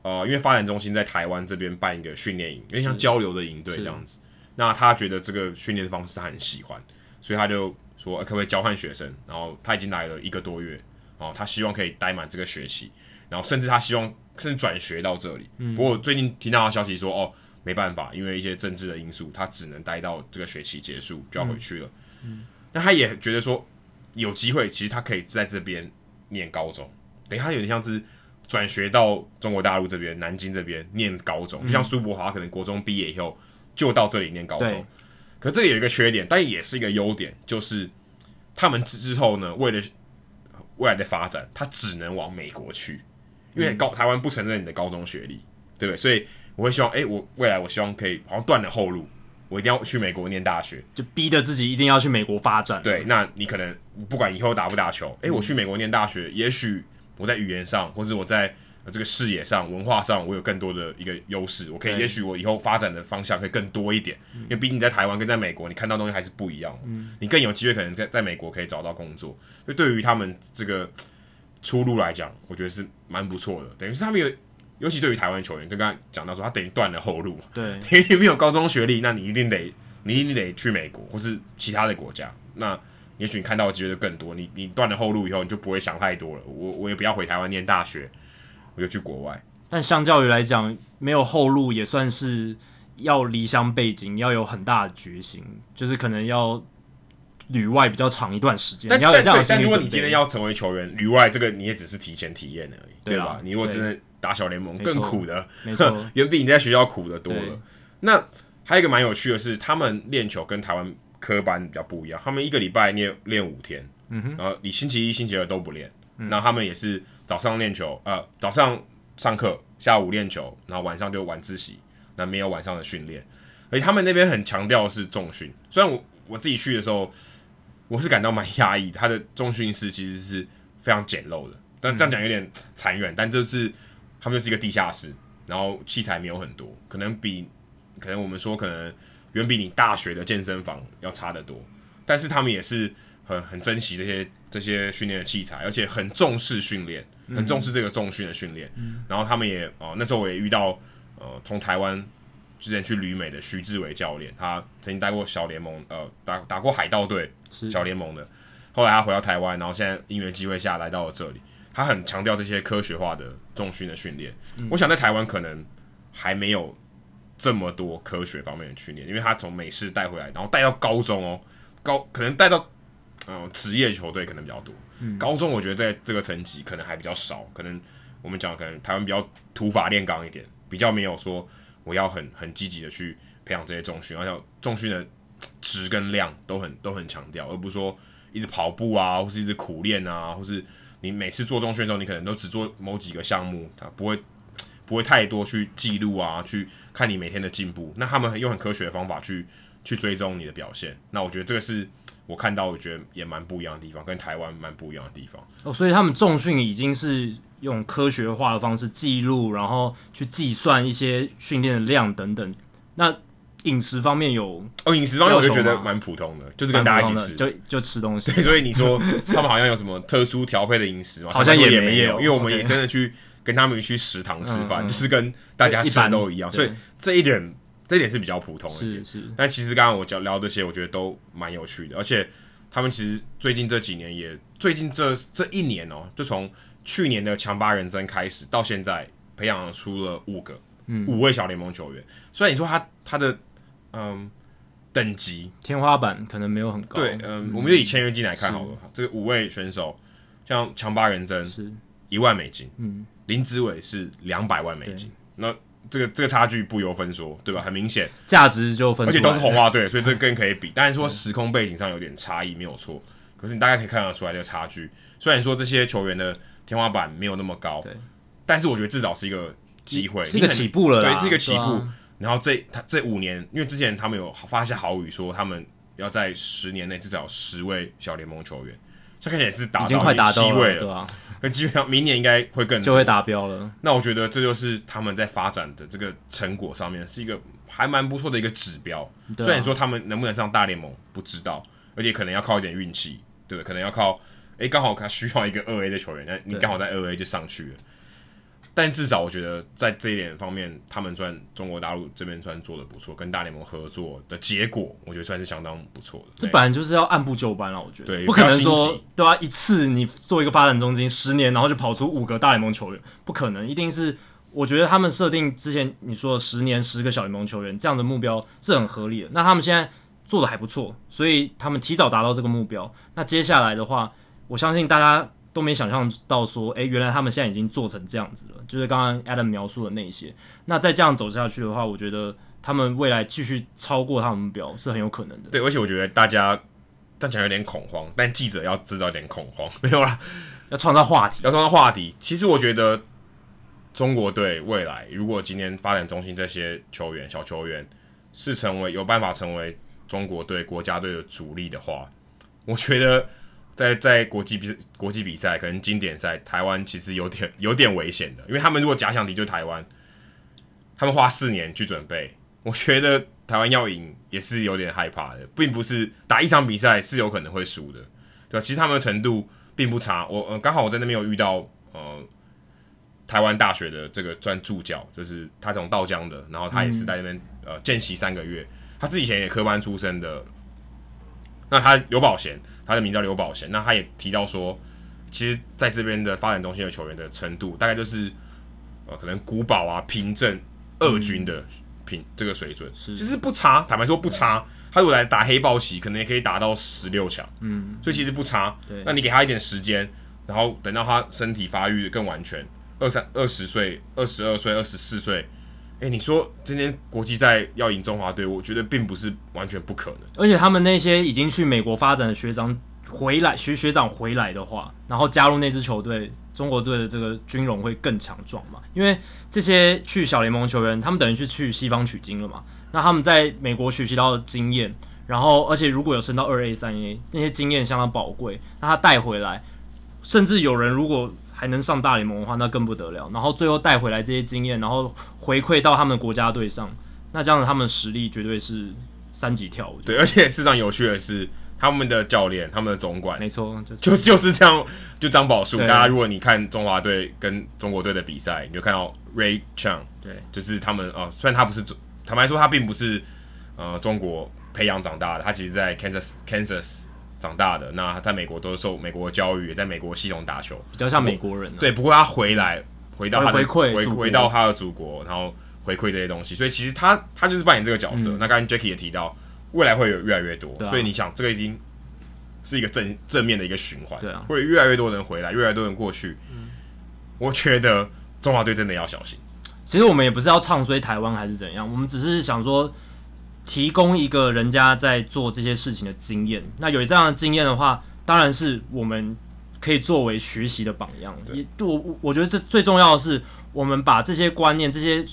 呃，因为发展中心在台湾这边办一个训练营，有点像交流的营队这样子。那他觉得这个训练的方式他很喜欢，所以他就说可不可以交换学生？然后他已经来了一个多月，哦，他希望可以待满这个学期，然后甚至他希望甚至转学到这里。嗯、不过我最近听到的消息说，哦。没办法，因为一些政治的因素，他只能待到这个学期结束就要回去了。嗯，那他也觉得说有机会，其实他可以在这边念高中，等于他有点像是转学到中国大陆这边南京这边念高中，就像苏柏华可能国中毕业以后就到这里念高中。可这里有一个缺点，但也是一个优点，就是他们之后呢，为了未来的发展，他只能往美国去，因为高台湾不承认你的高中学历，对不对？所以。我会希望，哎、欸，我未来我希望可以好像断了后路，我一定要去美国念大学，就逼着自己一定要去美国发展。对，那你可能不管以后打不打球，哎、欸，我去美国念大学，嗯、也许我在语言上，或者我在这个视野上、文化上，我有更多的一个优势，我可以，也许我以后发展的方向可以更多一点。嗯、因为毕竟在台湾跟在美国，你看到东西还是不一样。嗯，你更有机会可能在在美国可以找到工作。所以对于他们这个出路来讲，我觉得是蛮不错的。等于是他们有。尤其对于台湾球员，就刚刚讲到说，他等于断了后路。对，你没有高中学历，那你一定得，你一定得去美国或是其他的国家。那也许你看到的机会就更多。你你断了后路以后，你就不会想太多了。我我也不要回台湾念大学，我就去国外。但相较于来讲，没有后路也算是要离乡背井，要有很大的决心，就是可能要旅外比较长一段时间。但你要有这样的但如果你今天要成为球员，旅外这个你也只是提前体验而已，对吧？你如果真的。打小联盟更苦的，远 比你在学校苦的多了。那还有一个蛮有趣的是，他们练球跟台湾科班比较不一样。他们一个礼拜练练五天，嗯哼，然后你星期一、星期二都不练。嗯、那他们也是早上练球，呃，早上上课，下午练球，然后晚上就晚自习。那没有晚上的训练，而且他们那边很强调是重训。虽然我我自己去的时候，我是感到蛮压抑的。他的重训室其实是非常简陋的，但这样讲有点残忍，嗯、但就是。他们就是一个地下室，然后器材没有很多，可能比可能我们说可能远比你大学的健身房要差得多，但是他们也是很很珍惜这些这些训练的器材，而且很重视训练，很重视这个重训的训练。嗯、然后他们也哦、呃，那时候我也遇到呃，从台湾之前去旅美的徐志伟教练，他曾经带过小联盟，呃，打打过海盗队小联盟的，后来他回到台湾，然后现在因缘机会下来到了这里。他很强调这些科学化的重训的训练，嗯、我想在台湾可能还没有这么多科学方面的训练，因为他从美式带回来，然后带到高中哦，高可能带到嗯职业球队可能比较多。嗯、高中我觉得在这个层级可能还比较少，可能我们讲可能台湾比较土法炼钢一点，比较没有说我要很很积极的去培养这些重训，而且重训的值跟量都很都很强调，而不是说一直跑步啊，或是一直苦练啊，或是你每次做重训的时候，你可能都只做某几个项目，啊不会。不会太多去记录啊，去看你每天的进步。那他们用很科学的方法去去追踪你的表现。那我觉得这个是我看到，我觉得也蛮不一样的地方，跟台湾蛮不一样的地方。哦，所以他们重训已经是用科学化的方式记录，然后去计算一些训练的量等等。那饮食方面有哦，饮食方面我就觉得蛮普通的，就是跟大家一起吃，就就吃东西。对，所以你说他们好像有什么特殊调配的饮食吗？好像也没有，因为我们也真的去。跟他们去食堂吃饭，就是跟大家吃的都一样，所以这一点这一点是比较普通一点。是是。但其实刚刚我讲聊这些，我觉得都蛮有趣的，而且他们其实最近这几年也，最近这这一年哦、喔，就从去年的强巴人争开始到现在，培养出了五个、嗯、五位小联盟球员。虽然你说他他的嗯等级。天花板可能没有很高，对，嗯，我们就以签约金来看好了，这个五位选手像强巴人真是。一万美金，嗯。林子伟是两百万美金，那这个这个差距不由分说，对吧？很明显，价值就分，而且都是红花队，所以这更可以比。当然说时空背景上有点差异，没有错。可是你大概可以看得出来这个差距。虽然说这些球员的天花板没有那么高，对，但是我觉得至少是一个机会，是一个起步了，对，是一个起步。然后这他这五年，因为之前他们有发下豪语说，他们要在十年内至少有十位小联盟球员，这看起来也是达到七位了，对吧？那基本上明年应该会更就会达标了。那我觉得这就是他们在发展的这个成果上面是一个还蛮不错的一个指标。啊、虽然说他们能不能上大联盟不知道，而且可能要靠一点运气，对，可能要靠诶刚好他需要一个二 A 的球员，那你刚好在二 A 就上去了。但至少我觉得在这一点方面，他们算中国大陆这边算做的不错，跟大联盟合作的结果，我觉得算是相当不错的。这本来就是要按部就班了，我觉得，对，不可能说对吧、啊？一次你做一个发展中心十年，然后就跑出五个大联盟球员，不可能，一定是我觉得他们设定之前你说的十年十个小联盟球员这样的目标是很合理的。那他们现在做的还不错，所以他们提早达到这个目标。那接下来的话，我相信大家。都没想象到说，诶，原来他们现在已经做成这样子了，就是刚刚 Adam 描述的那些。那再这样走下去的话，我觉得他们未来继续超过他们目标是很有可能的。对，而且我觉得大家大家有点恐慌，但记者要制造点恐慌，没有啦，要创造话题，要创造话题。其实我觉得中国队未来如果今天发展中心这些球员、小球员是成为有办法成为中国队国家队的主力的话，我觉得。在在国际比国际比赛，可能经典赛，台湾其实有点有点危险的，因为他们如果假想敌就是台湾，他们花四年去准备，我觉得台湾要赢也是有点害怕的，并不是打一场比赛是有可能会输的，对吧？其实他们的程度并不差，我呃刚好我在那边有遇到呃台湾大学的这个专助教，就是他从道江的，然后他也是在那边、嗯、呃见习三个月，他自己以前也科班出身的。那他刘宝贤，他的名叫刘宝贤。那他也提到说，其实在这边的发展中心的球员的程度，大概就是呃，可能古堡啊、平镇二军的平、嗯、这个水准，其实不差。坦白说不差。他如果来打黑豹旗，可能也可以打到十六强。嗯，所以其实不差。对，那你给他一点时间，然后等到他身体发育的更完全，二三二十岁、二十二岁、二十四岁。诶、你说今天国际赛要赢中华队，我觉得并不是完全不可能。而且他们那些已经去美国发展的学长回来，学学长回来的话，然后加入那支球队，中国队的这个军容会更强壮嘛？因为这些去小联盟球员，他们等于是去西方取经了嘛。那他们在美国学习到的经验，然后而且如果有升到二 A、三 A，那些经验相当宝贵。那他带回来，甚至有人如果还能上大联盟的话，那更不得了。然后最后带回来这些经验，然后回馈到他们国家队上，那这样子他们实力绝对是三级跳。对，而且非常有趣的是，他们的教练、他们的总管，没错，就是、就 就是这样。就张宝树，大家如果你看中华队跟中国队的比赛，你就看到 Ray Chang，对，就是他们哦。虽然他不是坦白说，他并不是呃中国培养长大的，他其实在 Kansas Kansas。长大的，那在美国都是受美国教育，也在美国系统打球，比较像美国人、啊。对，不过他回来，回到他的回回回到他的祖国，然后回馈这些东西，所以其实他他就是扮演这个角色。嗯、那刚刚 Jackie 也提到，未来会有越来越多，啊、所以你想，这个已经是一个正正面的一个循环。对啊，会越来越多人回来，越来越多人过去。嗯，我觉得中华队真的要小心。其实我们也不是要唱衰台湾还是怎样，我们只是想说提供一个人家在做这些事情的经验。那有这样的经验的话，当然是我们可以作为学习的榜样。也我我觉得这最重要的是，我们把这些观念、这些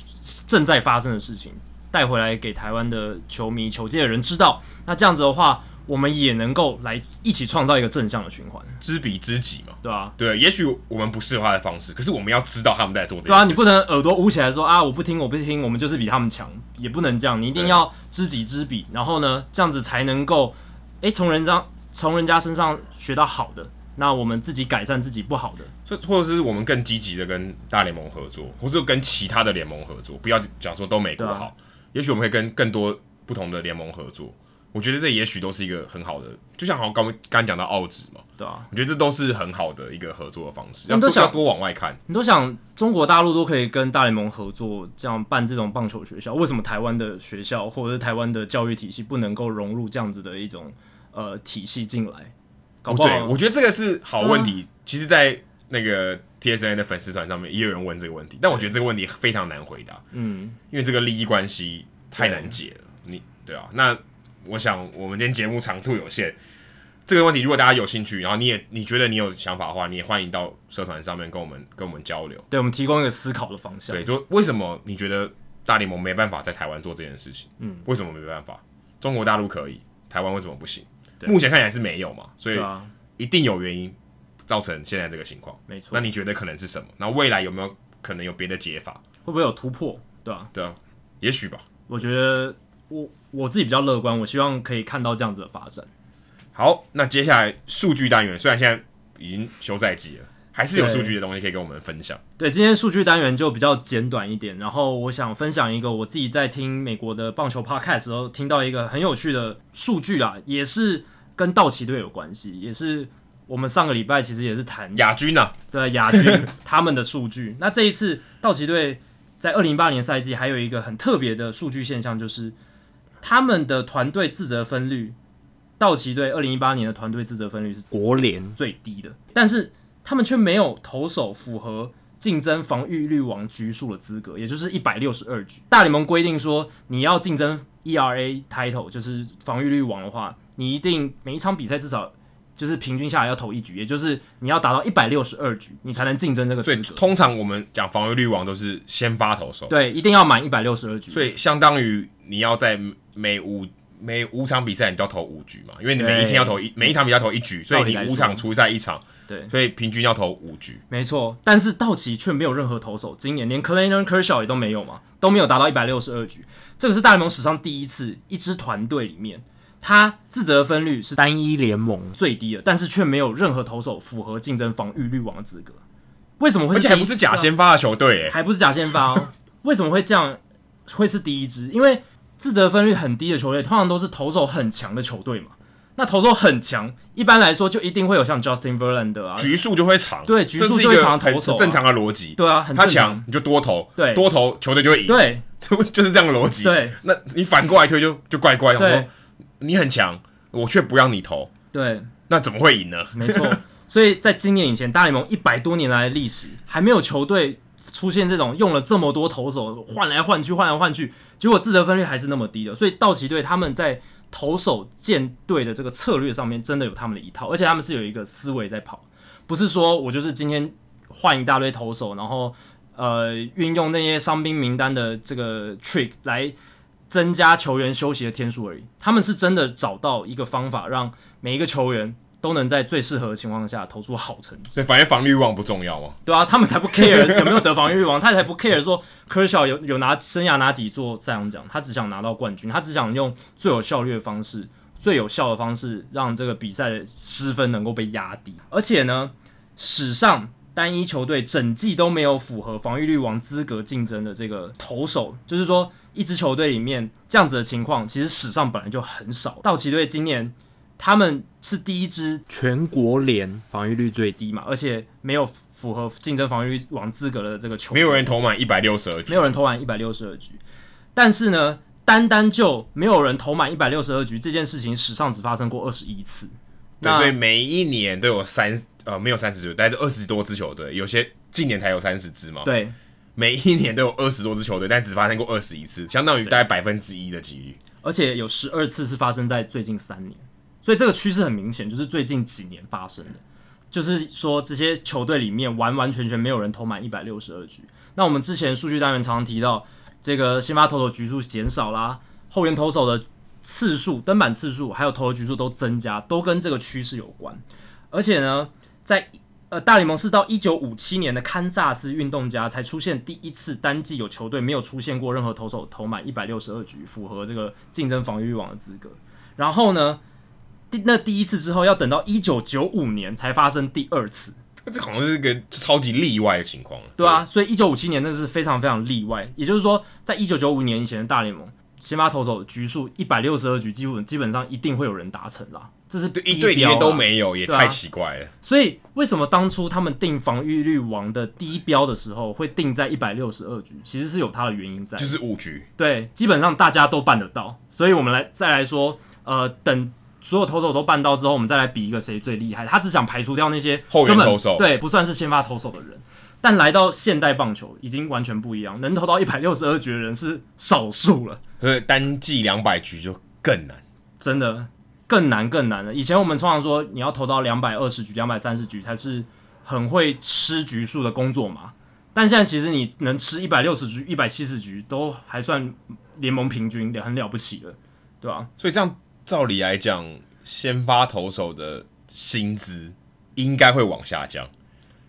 正在发生的事情带回来给台湾的球迷、球界的人知道。那这样子的话，我们也能够来一起创造一个正向的循环，知彼知己嘛，对啊，对，也许我们不适合他的方式，可是我们要知道他们在做这个。对啊，你不能耳朵捂起来说啊，我不听，我不听，我们就是比他们强，也不能这样，你一定要知己知彼，然后呢，这样子才能够，哎，从人家从人家身上学到好的，那我们自己改善自己不好的，这或者是我们更积极的跟大联盟合作，或者跟其他的联盟合作，不要讲说都美国好，啊、也许我们可以跟更多不同的联盟合作。我觉得这也许都是一个很好的，就像好像刚刚讲到澳职嘛，对啊，我觉得这都是很好的一个合作的方式。你都想多往外看，你都想中国大陆都可以跟大联盟合作，这样办这种棒球学校，为什么台湾的学校或者是台湾的教育体系不能够融入这样子的一种呃体系进来？搞不好，对，我觉得这个是好问题。嗯、其实，在那个 TSN 的粉丝团上面也有人问这个问题，但我觉得这个问题非常难回答。嗯，因为这个利益关系太难解了。你对啊，那。我想，我们今天节目长度有限，这个问题如果大家有兴趣，然后你也你觉得你有想法的话，你也欢迎到社团上面跟我们跟我们交流，对我们提供一个思考的方向。对，就为什么你觉得大联盟没办法在台湾做这件事情？嗯，为什么没办法？中国大陆可以，台湾为什么不行？对目前看起来是没有嘛，所以一定有原因造成现在这个情况。没错。那你觉得可能是什么？那未来有没有可能有别的解法？会不会有突破？对啊，对啊，也许吧。我觉得我。我自己比较乐观，我希望可以看到这样子的发展。好，那接下来数据单元，虽然现在已经休赛季了，还是有数据的东西可以跟我们分享。对，对，今天数据单元就比较简短一点。然后我想分享一个我自己在听美国的棒球 podcast 的时候听到一个很有趣的数据啊，也是跟道奇队有关系，也是我们上个礼拜其实也是谈亚军啊，对亚军 他们的数据。那这一次道奇队在二零一八年赛季还有一个很特别的数据现象，就是。他们的团队自责分率，道奇队二零一八年的团队自责分率是国联最低的，但是他们却没有投手符合竞争防御率王局数的资格，也就是一百六十二局。大联盟规定说，你要竞争 ERA title，就是防御率王的话，你一定每一场比赛至少就是平均下来要投一局，也就是你要达到一百六十二局，你才能竞争这个资格。所以通常我们讲防御率王都是先发投手，对，一定要满一百六十二局。所以相当于你要在每五每五场比赛你都要投五局嘛，因为你每一天要投一每一场比赛投一局，所以你五场出赛一场，对，所以平均要投五局。没错，但是道奇却没有任何投手，今年连 Clayton Kershaw 也都没有嘛，都没有达到一百六十二局，这个是大联盟史上第一次，一支团队里面，他自责分率是单一联盟最低的，但是却没有任何投手符合竞争防御率王的资格。为什么会？而且还不是假先发的球队，还不是假先发哦？为什么会这样？会是第一支？因为自责分率很低的球队，通常都是投手很强的球队嘛。那投手很强，一般来说就一定会有像 Justin Verlander 啊，局数就会长。对，局数就会长，投手、啊、正常的逻辑。对啊，很他强你就多投，对，多投球队就会赢。对，就是这样的逻辑。对，那你反过来推就就怪怪，对说你很强，我却不让你投。对，那怎么会赢呢？没错，所以在今年以前，大联盟一百多年来的历史，还没有球队。出现这种用了这么多投手换来换去换来换去，结果自责分率还是那么低的，所以道奇队他们在投手建队的这个策略上面真的有他们的一套，而且他们是有一个思维在跑，不是说我就是今天换一大堆投手，然后呃运用那些伤兵名单的这个 trick 来增加球员休息的天数而已，他们是真的找到一个方法让每一个球员。都能在最适合的情况下投出好成绩，所以反正防御欲望不重要吗？对啊，他们才不 care 有没有得防御欲望，他才不 care 说科尔有有拿生涯拿几座赛扬奖，他只想拿到冠军，他只想用最有效率的方式、最有效的方式让这个比赛的失分能够被压低。而且呢，史上单一球队整季都没有符合防御率王资格竞争的这个投手，就是说一支球队里面这样子的情况，其实史上本来就很少。道奇队今年。他们是第一支全国联防御率最低嘛，而且没有符合竞争防御率王资格的这个球队，没有人投满一百六十二局，没有人投满一百六十二局。但是呢，单单就没有人投满一百六十二局这件事情，史上只发生过二十一次。对，所以每一年都有三呃没有三十支，但是二十多支球队，有些近年才有三十支嘛。对，每一年都有二十多支球队，但只发生过二十一次，相当于大概百分之一的几率。而且有十二次是发生在最近三年，所以这个趋势很明显，就是最近几年发生的。就是说，这些球队里面完完全全没有人投满一百六十二局。那我们之前数据单元常常提到，这个先发投手局数减少啦，后援投手的次数、登板次数还有投球局数都增加，都跟这个趋势有关。而且呢，在呃大联盟是到一九五七年的堪萨斯运动家才出现第一次单季有球队没有出现过任何投手投满一百六十二局，符合这个竞争防御率王的资格。然后呢，那第一次之后，要等到一九九五年才发生第二次，这好像是一个超级例外的情况。对啊，所以一九五七年那是非常非常例外。也就是说，在一九九五年以前的大联盟，先发投手局数一百六十二局，基本基本上一定会有人达成啦。这是一对里面都没有，也太奇怪了。啊、所以为什么当初他们定防御率王的第一标的时候会定在一百六十二局？其实是有它的原因在，就是五局。对，基本上大家都办得到。所以我们来再来说，呃，等。所有投手都办到之后，我们再来比一个谁最厉害。他只想排除掉那些后援投手，对，不算是先发投手的人。但来到现代棒球，已经完全不一样，能投到一百六十二局的人是少数了。所以单季两百局就更难，真的更难更难了。以前我们通常说，你要投到两百二十局、两百三十局才是很会吃局数的工作嘛。但现在其实你能吃一百六十局、一百七十局，都还算联盟平均，很了不起了，对吧？所以这样。照理来讲，先发投手的薪资应该会往下降，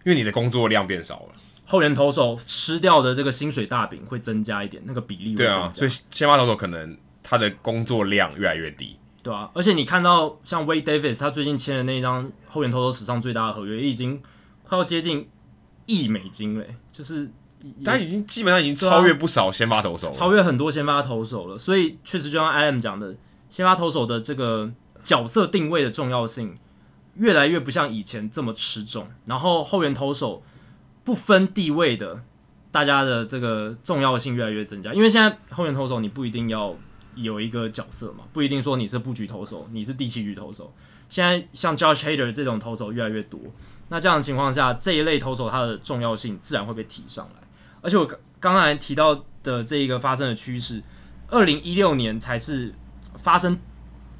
因为你的工作量变少了。后援投手吃掉的这个薪水大饼会增加一点，那个比例会增加。对啊，所以先发投手可能他的工作量越来越低。对啊，而且你看到像 Wade Davis，他最近签的那一张后援投手史上最大的合约，也已经快要接近亿美金了，就是他已经基本上已经超越不少先发投手了，超越很多先发投手了。所以确实就像 Adam 讲的。先发投手的这个角色定位的重要性越来越不像以前这么吃重，然后后援投手不分地位的，大家的这个重要性越来越增加。因为现在后援投手你不一定要有一个角色嘛，不一定说你是布局投手，你是第七局投手。现在像 Josh Hader 这种投手越来越多，那这样的情况下，这一类投手它的重要性自然会被提上来。而且我刚才提到的这一个发生的趋势，二零一六年才是。发生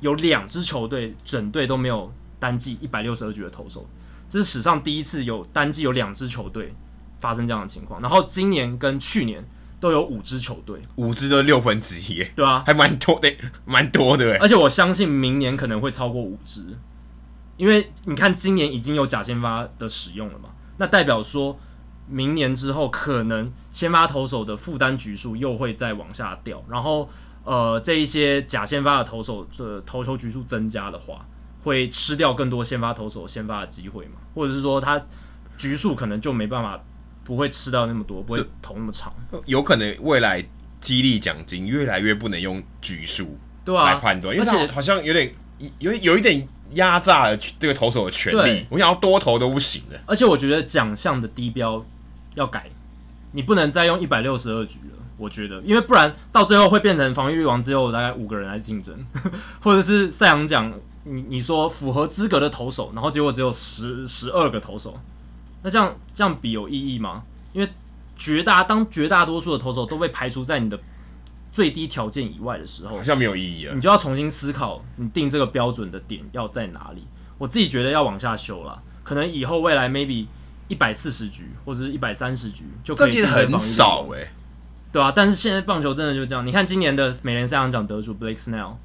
有两支球队整队都没有单季一百六十二局的投手，这是史上第一次有单季有两支球队发生这样的情况。然后今年跟去年都有五支球队，五支都六分之一，对啊，还蛮多的，蛮多的。而且我相信明年可能会超过五支，因为你看今年已经有假先发的使用了嘛，那代表说明年之后可能先发投手的负担局数又会再往下掉，然后。呃，这一些假先发的投手，这投球局数增加的话，会吃掉更多先发投手先发的机会嘛？或者是说，他局数可能就没办法，不会吃到那么多，不会投那么长。有可能未来激励奖金越来越不能用局数对啊来判断，因为好像有点有有一点压榨了这个投手的权利。我想要多投都不行的。而且我觉得奖项的低标要改，你不能再用一百六十二局了。我觉得，因为不然到最后会变成防御率王只有大概五个人来竞争，或者是赛扬奖，你你说符合资格的投手，然后结果只有十十二个投手，那这样这样比有意义吗？因为绝大当绝大多数的投手都被排除在你的最低条件以外的时候，好像没有意义啊。你就要重新思考，你定这个标准的点要在哪里？我自己觉得要往下修了，可能以后未来 maybe 一百四十局或者是一百三十局就可以。这其实很少哎、欸。对啊，但是现在棒球真的就这样。你看今年的美联赛扬奖得主 Blake Snell，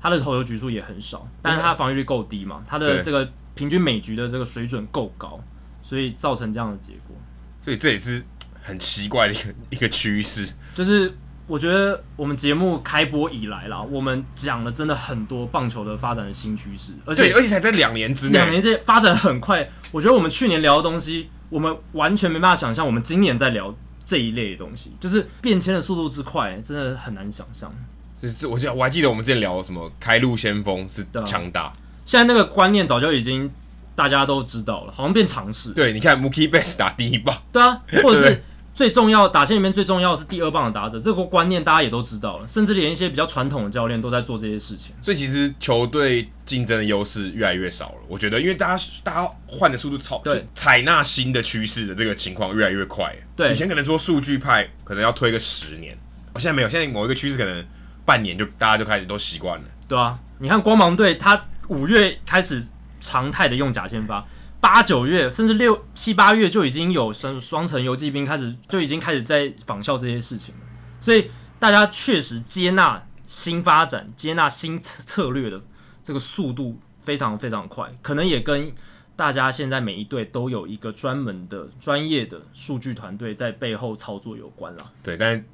他的投球局数也很少，但是他防御率够低嘛，他的这个平均每局的这个水准够高，所以造成这样的结果。所以这也是很奇怪的一个一个趋势。就是我觉得我们节目开播以来啦，我们讲了真的很多棒球的发展的新趋势，而且而且才在两年之内，两年之内发展很快。我觉得我们去年聊的东西，我们完全没办法想象，我们今年在聊。这一类的东西，就是变迁的速度之快，真的很难想象。就是我记得我还记得我们之前聊什么开路先锋是强大，现在那个观念早就已经大家都知道了，好像变常识。对，你看 Mookie Betts 打第一棒，对啊，或者是 最重要打线里面最重要的是第二棒的打者，这个观念大家也都知道了，甚至连一些比较传统的教练都在做这些事情。所以其实球队竞争的优势越来越少了。我觉得，因为大家大家换的速度超，对，采纳新的趋势的这个情况越来越快。对，以前可能说数据派可能要推个十年，我现在没有，现在某一个趋势可能半年就大家就开始都习惯了。对啊，你看光芒队，他五月开始常态的用假先发。八九月甚至六七八月就已经有双双层游击兵开始就已经开始在仿效这些事情了，所以大家确实接纳新发展、接纳新策略的这个速度非常非常快，可能也跟大家现在每一队都有一个专门的专业的数据团队在背后操作有关了。对，但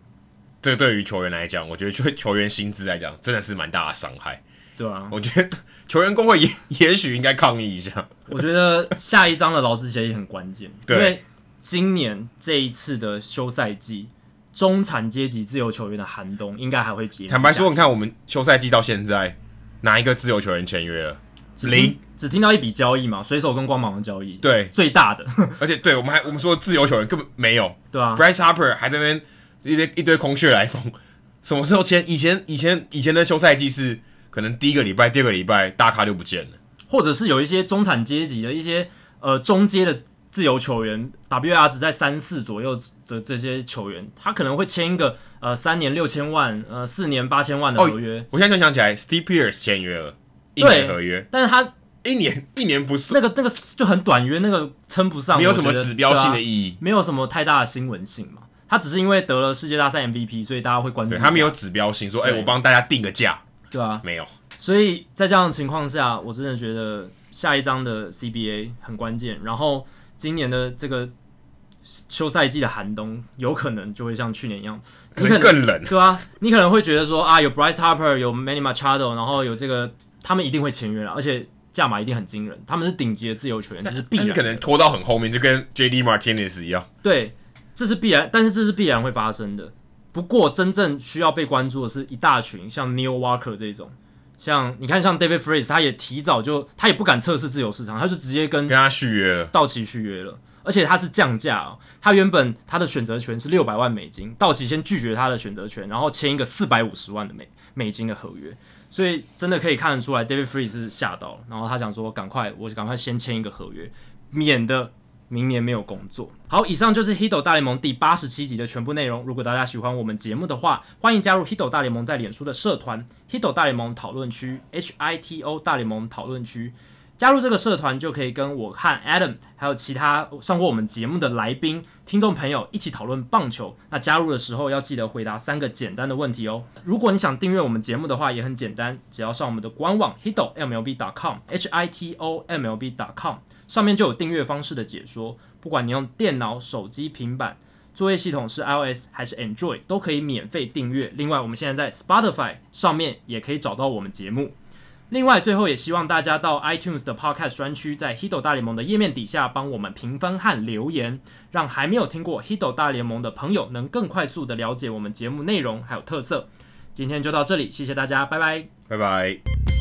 这对于球员来讲，我觉得对球员薪资来讲真的是蛮大的伤害。对啊，我觉得球员工会也也许应该抗议一下。我觉得下一章的劳资协议很关键，对，因为今年这一次的休赛季，中产阶级自由球员的寒冬应该还会结。坦白说，你看我们休赛季到现在，哪一个自由球员签约了？零，只听到一笔交易嘛，水手跟光芒的交易，对，最大的。而且，对我们还我们说自由球员根本没有，对啊，Bryce Harper 还在那边一堆一堆空穴来风，什么时候签？以前以前以前的休赛季是。可能第一个礼拜、第二个礼拜大咖就不见了，或者是有一些中产阶级的一些呃中阶的自由球员，WAR 值在三四左右的这些球员，他可能会签一个呃三年六千万，呃四年八千万的合约。哦，我现在就想起来，Steve Pearce 签约了，一年合约，但是他一年一年不是那个那个就很短约，那个称不上，没有什么指标性的意义，啊，没有什么太大的新闻性嘛。他只是因为得了世界大赛 MVP，所以大家会关注。对，他没有指标性，说哎，欸，我帮大家定个价，对啊，没有。所以在这样的情况下，我真的觉得下一章的 CBA 很关键。然后今年的这个休赛季的寒冬，有可能就会像去年一样，可能更冷，对啊，你可能会觉得说啊，有 Bryce Harper，有 Manny Machado，然后有这个，他们一定会签约了，而且价码一定很惊人。他们是顶级的自由球员，这是必然。可能拖到很后面，就跟 JD Martinez 一样。对，这是必然，但是这是必然会发生的。不过真正需要被关注的是一大群像 Neil Walker 这种。像你看，像 David Freeze，他也提早就，他也不敢测试自由市场，他就直接跟跟他续约了，道奇续约了，而且他是降价哦，他原本他的选择权是六百万美金，道奇先拒绝他的选择权，然后签一个四百五十万的美美金的合约，所以真的可以看得出来，David Freese 是吓到了，然后他想说，赶快，我赶快先签一个合约，免得。明年没有工作。好，以上就是《Hito 大联盟》第八十七集的全部内容。如果大家喜欢我们节目的话，欢迎加入《Hito 大联盟》在脸书的社团 “Hito 大联盟讨论区 ”（H I T O 大联盟讨论区）。加入这个社团就可以跟我和 Adam 还有其他上过我们节目的来宾、听众朋友一起讨论棒球。那加入的时候要记得回答三个简单的问题哦。如果你想订阅我们节目的话，也很简单，只要上我们的官网 Hito MLB dot com（H I T O M L B dot com）。上面就有订阅方式的解说，不管你用电脑、手机、平板，作业系统是 iOS 还是 Android，都可以免费订阅。另外，我们现在在 Spotify 上面也可以找到我们节目。另外，最后也希望大家到 iTunes 的 Podcast 专区，在 Hito 大联盟的页面底下帮我们评分和留言，让还没有听过 Hito 大联盟的朋友能更快速的了解我们节目内容还有特色。今天就到这里，谢谢大家，拜拜，拜拜。